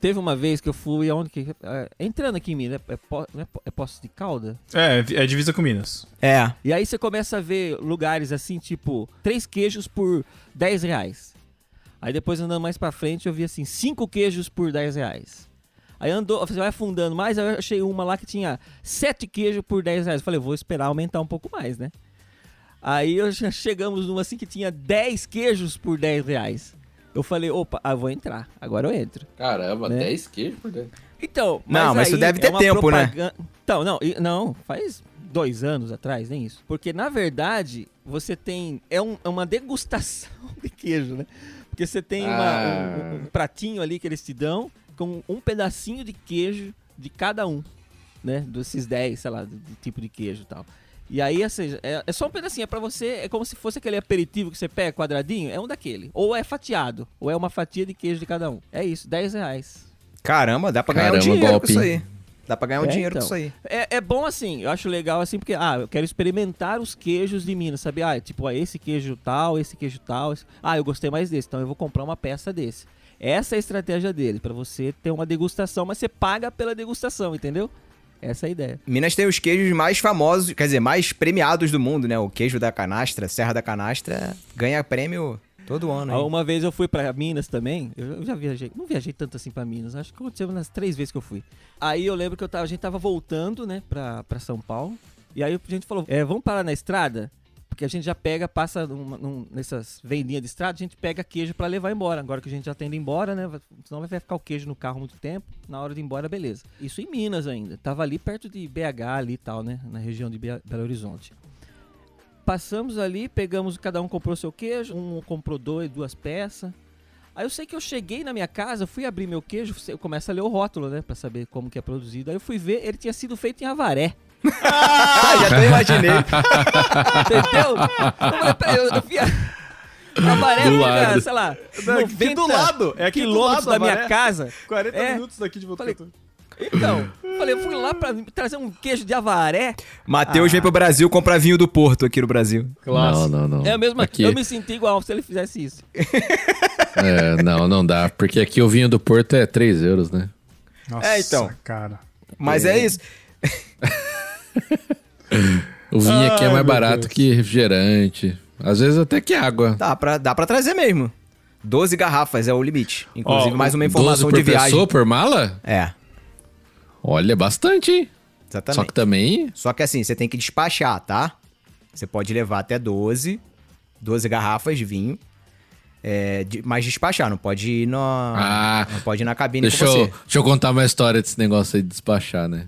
Teve uma vez que eu fui aonde que. é, entrando aqui em Minas, é, é, é Poços de Calda? É, é divisa com Minas. É. E aí você começa a ver lugares assim, tipo, três queijos por 10 reais. Aí depois andando mais pra frente eu vi assim, cinco queijos por 10 reais. Aí andou, você vai afundando mais, aí eu achei uma lá que tinha sete queijos por 10 reais. Eu falei, vou esperar aumentar um pouco mais, né? Aí eu já chegamos numa assim que tinha 10 queijos por 10 reais. Eu falei, opa, ah, eu vou entrar. Agora eu entro. Caramba, Né? 10 queijos por dentro. Então, Não, mas aí isso deve ter é uma tempo, né? propagan- Então, não, não, faz dois anos atrás, nem isso. Porque, na verdade, você tem. É, um- é uma degustação [laughs] de queijo, né? Porque você tem uma- Ah. um, um pratinho ali que eles te dão com um pedacinho de queijo de cada um, né? Desses 10, sei lá, de, de tipo de queijo e tal. E aí, assim, é, é só um pedacinho, é pra você, é como se fosse aquele aperitivo que você pega quadradinho, é um daquele. Ou é fatiado, ou é uma fatia de queijo de cada um. É isso, 10 reais. Caramba, dá pra ganhar um Caramba, dinheiro golpe, com isso aí. Dá pra ganhar um É, dinheiro então. com isso aí. É, é bom assim, eu acho legal assim, porque, ah, eu quero experimentar os queijos de Minas, sabe? Ah, tipo, ah, esse queijo tal, esse queijo tal. esse- Ah, eu gostei mais desse, então eu vou comprar uma peça desse. Essa é a estratégia dele, pra você ter uma degustação, mas você paga pela degustação, entendeu? Essa é a ideia. Minas tem os queijos mais famosos, quer dizer, mais premiados do mundo, né? O queijo da canastra, Serra da Canastra, ganha prêmio todo ano. Ah, hein? Uma vez eu fui pra Minas também. Eu já viajei. Não viajei tanto assim pra Minas. Acho que aconteceu nas três vezes que eu fui. Aí eu lembro que eu tava, a gente tava voltando, né, pra, pra São Paulo. E aí a gente falou: é, vamos parar na estrada? Porque a gente já pega, passa numa- num- nessas vendinhas de estrada, a gente pega queijo pra levar embora. Agora que a gente já tem ido embora, né? Senão vai ficar o queijo no carro muito tempo. Na hora de ir embora, beleza. Isso em Minas ainda. Tava ali perto de BH ali e tal, né? Na região de Be- Belo Horizonte. Passamos ali, pegamos, cada um comprou seu queijo, um comprou dois, duas peças. Aí eu sei que eu cheguei na minha casa, fui abrir meu queijo, eu começo a ler o rótulo, né, Pra saber como que é produzido. Aí eu fui ver, ele tinha sido feito em Avaré. Ah, já até imaginei. [laughs] Entendeu? Eu eu, eu fui a... Avaré Do fica, lado. sei lá, Não, aqui 90 do lado, é aqui do quilômetros lado, da minha casa. 40 É. minutos daqui de Falei, Botucatu. Então, eu falei, eu fui lá pra trazer um queijo de Avaré. Matheus Ah. vem pro Brasil comprar vinho do Porto aqui no Brasil. Não, não, não. É a mesma aqui, Eu me senti igual se ele fizesse isso. [laughs] é, não, não dá. Porque aqui o vinho do Porto é 3 euros, né? Nossa, É, então. cara. Mas é isso. [laughs] [laughs] O vinho aqui é Ai, mais barato Deus. que refrigerante. Às vezes até que água. Dá pra, dá pra trazer mesmo. 12 garrafas é o limite. Inclusive, Ó, mais uma 12 informação por de viagem. pessoa, por mala? É, Olha, bastante, hein? exatamente. Só que também... Só que assim, você tem que despachar, tá? Você pode levar até 12, 12 garrafas de vinho. É, de- mas despachar, não pode ir no, Ah, não pode ir na cabine Deixa com eu, você. deixa eu contar uma história desse negócio aí de despachar, né?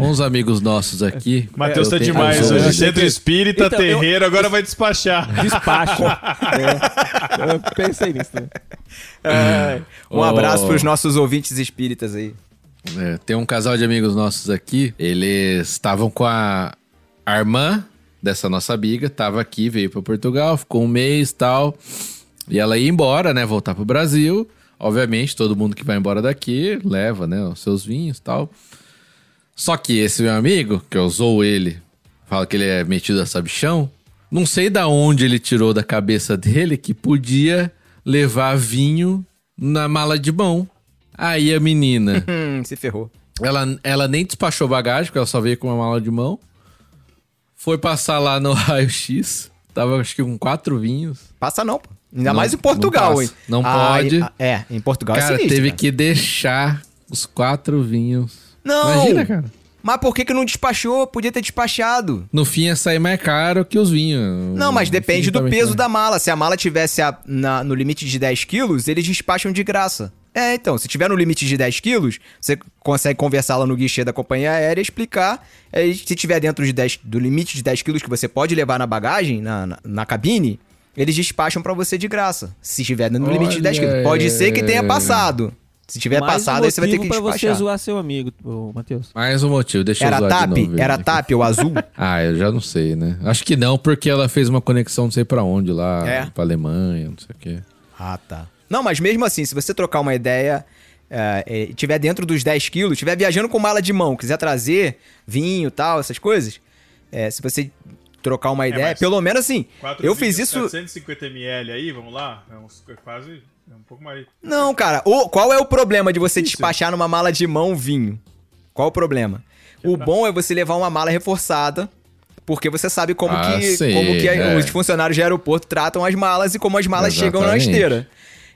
Uns amigos nossos aqui. Matheus eu tá tenho- demais eu- hoje. eu- Centro espírita, Então, eu- terreiro, agora vai despachar. Despacho. É, eu pensei nisso também. É, um Ô. abraço pros nossos ouvintes espíritas aí. É, tem um casal de amigos nossos aqui. Eles estavam com a a irmã dessa nossa amiga, tava aqui, veio para Portugal, ficou um mês tal. E ela ia embora, né? Voltar pro Brasil. Obviamente, todo mundo que vai embora daqui leva, né? Os seus vinhos tal. Só que esse meu amigo, que eu zoo ele, fala que ele é metido a sabichão. Não sei da onde ele tirou da cabeça dele que podia levar vinho na mala de mão. Aí a menina. [laughs] Hum, se ferrou. Ela, ela nem despachou bagagem, porque ela só veio com uma mala de mão. Foi passar lá no [laughs] raio-x. Tava, acho que, com quatro vinhos. Passa não, pô. Ainda Não- mais em não Portugal, passa. hein? Não Ah, pode. É, em Portugal é cara, sinistro, teve cara. que deixar os quatro vinhos. Não! Imagina, cara. Mas por que que não despachou? Podia ter despachado. No fim ia sair mais caro que os vinhos. Não, mas depende do peso da mala. Se a mala tivesse a- na- no limite de 10 quilos, eles despacham de graça. É, então, se tiver no limite de 10 quilos, você consegue conversar lá no guichê da companhia aérea e explicar. É, se tiver dentro de 10, do limite de 10 quilos que você pode levar na bagagem, na, na, na cabine, eles despacham pra você de graça. Se tiver no limite de 10 quilos. Olha Pode ser que tenha passado. Se tiver Mais um passado, aí você vai ter que motivo pra despachar. você zoar seu amigo, Matheus. Mais um motivo, deixa eu Era zoar de TAP? novo Era. TAP ou azul? [laughs] Ah, eu já não sei, né? Acho que não, porque ela fez uma conexão não sei pra onde lá, É. pra Alemanha, não sei o quê. Ah, tá. Não, mas mesmo assim, se você trocar uma ideia, é, é, tiver dentro dos 10 quilos, tiver viajando com mala de mão, quiser trazer vinho tal, essas coisas, é, se você trocar uma ideia, mas pelo menos assim, Quatro eu fiz isso... 750 ml aí, vamos lá? É uns, é quase. É um pouco mais. Não, cara, o, qual é o problema de você Difícil. despachar numa mala de mão vinho? Qual o problema? O bom é você levar uma mala reforçada, porque você sabe como Ah, que, sim, como que é. os funcionários de aeroporto tratam as malas e como as malas chegam na Exatamente. esteira.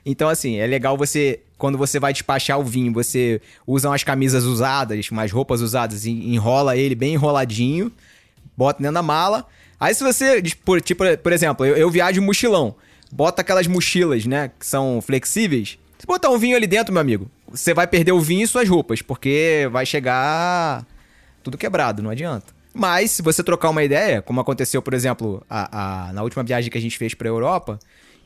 Então, assim, é legal você, quando você vai despachar o vinho, você usa umas camisas usadas, umas roupas usadas, e enrola ele bem enroladinho, bota dentro da mala. Aí se você, por, tipo, por exemplo, eu, eu viajo mochilão, bota aquelas mochilas, né, que são flexíveis. Se botar um vinho ali dentro, meu amigo, você vai perder o vinho e suas roupas, porque vai chegar tudo quebrado, não adianta. Mas se você trocar uma ideia, como aconteceu, por exemplo, a, a- na última viagem que a gente fez pra Europa,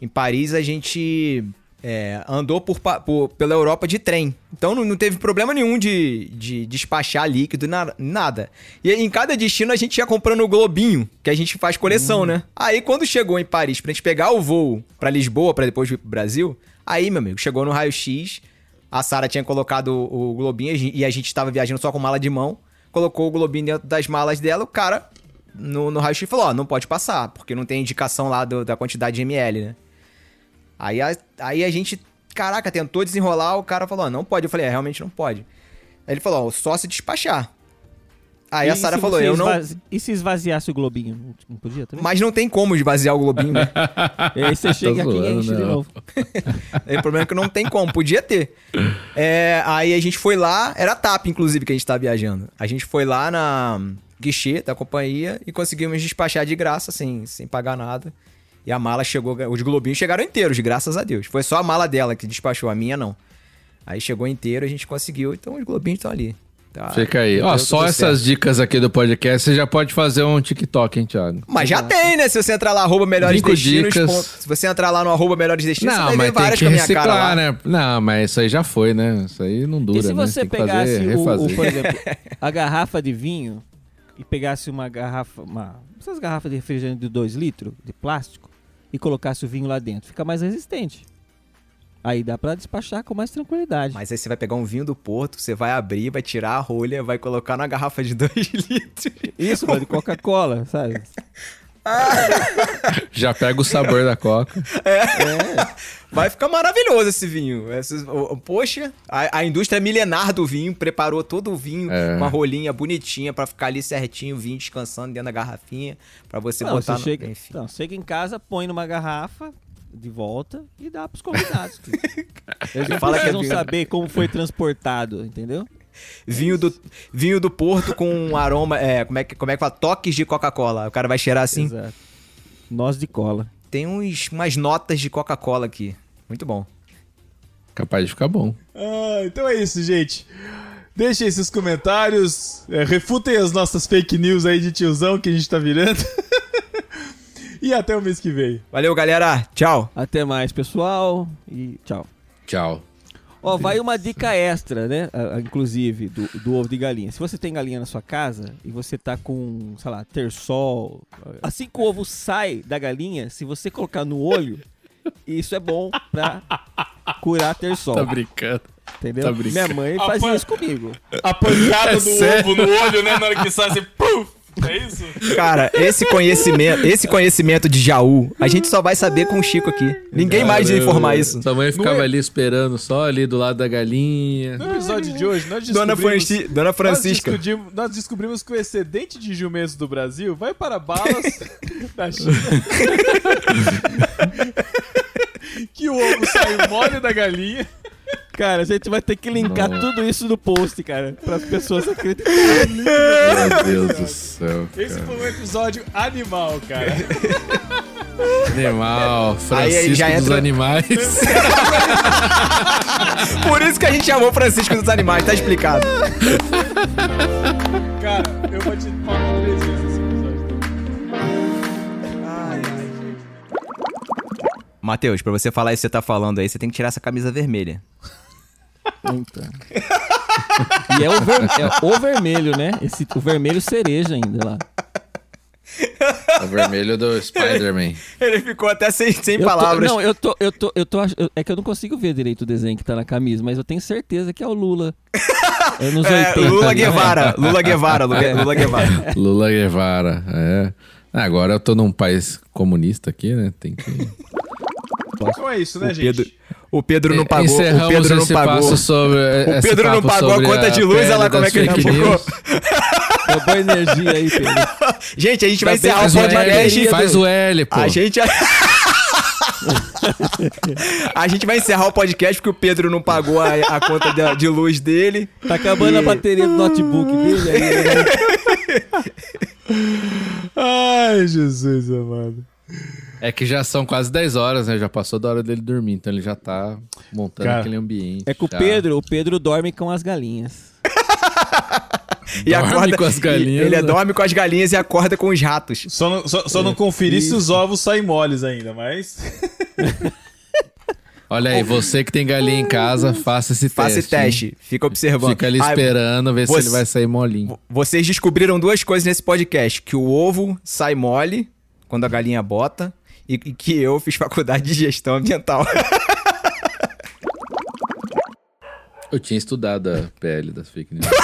em Paris a gente é, andou por, por- pela Europa de trem. Então não, não teve problema nenhum de, de despachar líquido, na- nada. E em cada destino a gente ia comprando o globinho, que a gente faz coleção, né? Aí quando chegou em Paris pra gente pegar o voo pra Lisboa, pra depois vir pro Brasil, aí, meu amigo, chegou no raio-x, a Sara tinha colocado o, o globinho e a gente- e a gente tava viajando só com mala de mão, colocou o globinho dentro das malas dela, o cara no, no raio-x falou, ó, não pode passar, porque não tem indicação lá do- da quantidade de ml, né? Aí a, aí a gente, caraca, tentou desenrolar, o cara falou, ó, não pode. Eu falei, é, realmente não pode. Aí ele falou, ó, só se despachar. Aí E a Sara falou, eu não... E se esvaziasse o globinho? Não- podia também? Mas não tem como esvaziar o globinho, né? E [laughs] aí você chega aqui e enche de não. novo. [laughs] Aí o problema é que não tem como, podia ter. É, aí a gente foi lá, era TAP, inclusive, que a gente tava viajando. A gente foi lá na guichê da companhia e conseguimos despachar de graça, sem, sem pagar nada. E a mala chegou, os globinhos chegaram inteiros, graças a Deus. Foi só a mala dela que despachou, a minha não. Aí chegou inteiro, a gente conseguiu, então os globinhos estão ali. Tá? Fica aí. Ó, só essas certo. dicas aqui do podcast, você já pode fazer um TikTok, hein, Thiago? Mas já tem, né? Se você entrar lá, arroba melhores Cinco destinos. dicas. ponto- Se você entrar lá no arroba melhores destinos, Não, você vai mas ver tem várias que com a minha cara lá. reciclar, né? Não, mas isso aí já foi, né? Isso aí não dura, E se né? você Tem que pegasse, fazer, o, o, por exemplo, [laughs] a garrafa de vinho e pegasse uma garrafa, uma, essas garrafas de refrigerante de 2 litros, de plástico, e colocasse o vinho lá dentro, fica mais resistente. Aí dá pra despachar com mais tranquilidade. Mas aí você vai pegar um vinho do Porto, você vai abrir, vai tirar a rolha, vai colocar na garrafa de [laughs] 2 litros. Isso, mano, de Coca-Cola, sabe? [laughs] [laughs] Já pega o sabor da coca. Vai ficar maravilhoso esse vinho. Poxa, a, a indústria milenar do vinho preparou todo o vinho É. uma rolinha bonitinha pra ficar ali certinho, o vinho descansando dentro da garrafinha, pra você Não, botar você no... chega, Enfim. não, chega em casa, põe numa garrafa de volta e dá pros convidados. [laughs] Eles não Fala que é precisam saber como foi transportado, entendeu? Vinho do, vinho do Porto com um aroma, é, como é que, como é que fala? Toques de Coca-Cola. O cara vai cheirar assim. Exato. Nós de cola. Tem uns, umas notas de Coca-Cola aqui. Muito bom. Capaz de ficar bom. Ah, então é isso, gente. Deixem esses comentários, é, refutem as nossas fake news aí de tiozão que a gente tá virando. [laughs] e até o mês que vem. Valeu, galera. Tchau. Até mais, pessoal. E tchau. Tchau. Ó, vai uma dica extra, né? ah, Inclusive, do, do ovo de galinha. Se você tem galinha na sua casa e você tá com, sei lá, terçol. Assim que o ovo sai da galinha, se você colocar no olho, isso é bom pra curar terçol. Tá brincando. entendeu? tá brincando. Minha mãe fazia isso comigo. A pancada É do sério? ovo no olho, né? Na hora que sai, assim, puf! É isso? Cara, esse conhecimento, esse conhecimento de Jaú, a gente só vai saber com o Chico aqui. Ninguém mais vai Caramba. informar isso. Sua mãe ficava Não é- ali esperando, só ali do lado da galinha. No episódio de hoje, nós Dona, descobrimos... Franci- Dona Francisca. Nós descobrimos, nós descobrimos que o excedente de jumentos do Brasil vai para balas [laughs] da China. [laughs] que o ovo sai mole da galinha. Cara, a gente vai ter que linkar Não. tudo isso no post, cara, para as pessoas acreditarem. Meu Deus do céu. Esse cara. foi um episódio animal, cara. Animal, Aí, aí, Francisco já dos entra- animais. [laughs] Por isso que a gente chamou Francisco dos Animais, tá explicado. Cara, eu vou te Matheus, pra você falar isso que você tá falando aí, você tem que tirar essa camisa vermelha. Então. [laughs] E é o, ver- é o vermelho, né? Esse, o vermelho cereja ainda lá. o vermelho do Spider-Man. [laughs] Ele ficou até sem, sem Eu tô- palavras. não, eu tô, eu tô, eu tô, é que eu não consigo ver direito o desenho que tá na camisa, mas eu tenho certeza que é o Lula. Anos [laughs] É, 80. Lula né? Guevara, Lula Guevara, Lula, Lula Guevara. Lula Guevara, é. Agora eu tô num país comunista aqui, né? Tem que. Então é isso, né, O gente? Pedro, o Pedro não pagou. Encerramos O Pedro não esse pagou. passo sobre. O Pedro não pagou a conta de luz, olha lá como é que ele ficou. Uma boa energia aí, Pedro. [laughs] Gente, a gente vai bem encerrar o Faz o L, podcast. faz o L, pô. A gente. [laughs] a gente vai encerrar o podcast porque o Pedro não pagou a, a conta de, de luz dele. Tá acabando a E- bateria do notebook dele aí. né? Ai, [laughs] Ai, Jesus amado. É que já são quase 10 horas, né? Já passou da hora dele dormir, então ele já tá montando Cara, aquele ambiente. É que o já. Pedro, o Pedro dorme com as galinhas. E [laughs] Dorme acorda com as galinhas, Ele né? dorme com as galinhas e acorda com os ratos. Só não, só, só não conferi se os ovos saem moles ainda, mas. [laughs] Olha aí, você que tem galinha em casa, faça esse Faça teste. esse teste. Fica observando. Fica ali Ah, esperando, ver se ele vai sair molinho. Vocês descobriram duas coisas nesse podcast: que o ovo sai mole quando a galinha bota e e que eu fiz faculdade de gestão ambiental. [laughs] Eu tinha estudado a PL das fake news. [laughs]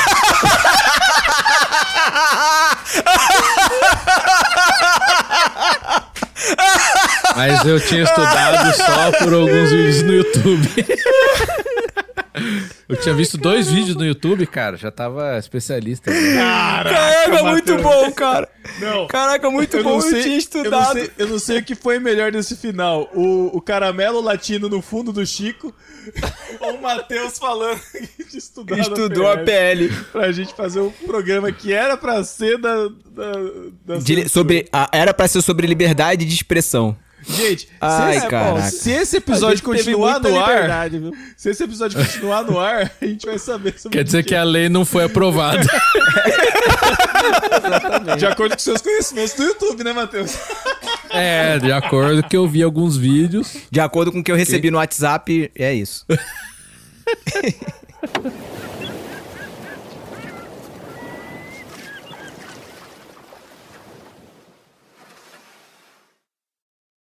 Mas eu tinha estudado só por alguns vídeos no YouTube. [laughs] Eu tinha visto dois vídeos no YouTube, cara. Já tava especialista. né? Caraca, muito bom, cara. Não. Caraca, muito Eu bom. não, Eu, sei, tinha eu, não estudado. sei, eu não sei o que foi melhor desse final. O, o caramelo latino no fundo do Chico [laughs] ou o Matheus falando [laughs] de estudar Estudou a PL. Pra gente fazer um programa que era pra ser da. da, da sobre, a- era pra ser sobre liberdade de expressão. Gente, Ai, se, esse, caraca. se esse episódio continuar no ar, se esse episódio continuar no ar, a gente vai saber sobre Quer dizer que a lei não foi aprovada. [laughs] De acordo com seus conhecimentos do YouTube, né, Matheus? É, de acordo com que eu vi alguns vídeos. De acordo com o que eu recebi no WhatsApp, é isso. [laughs]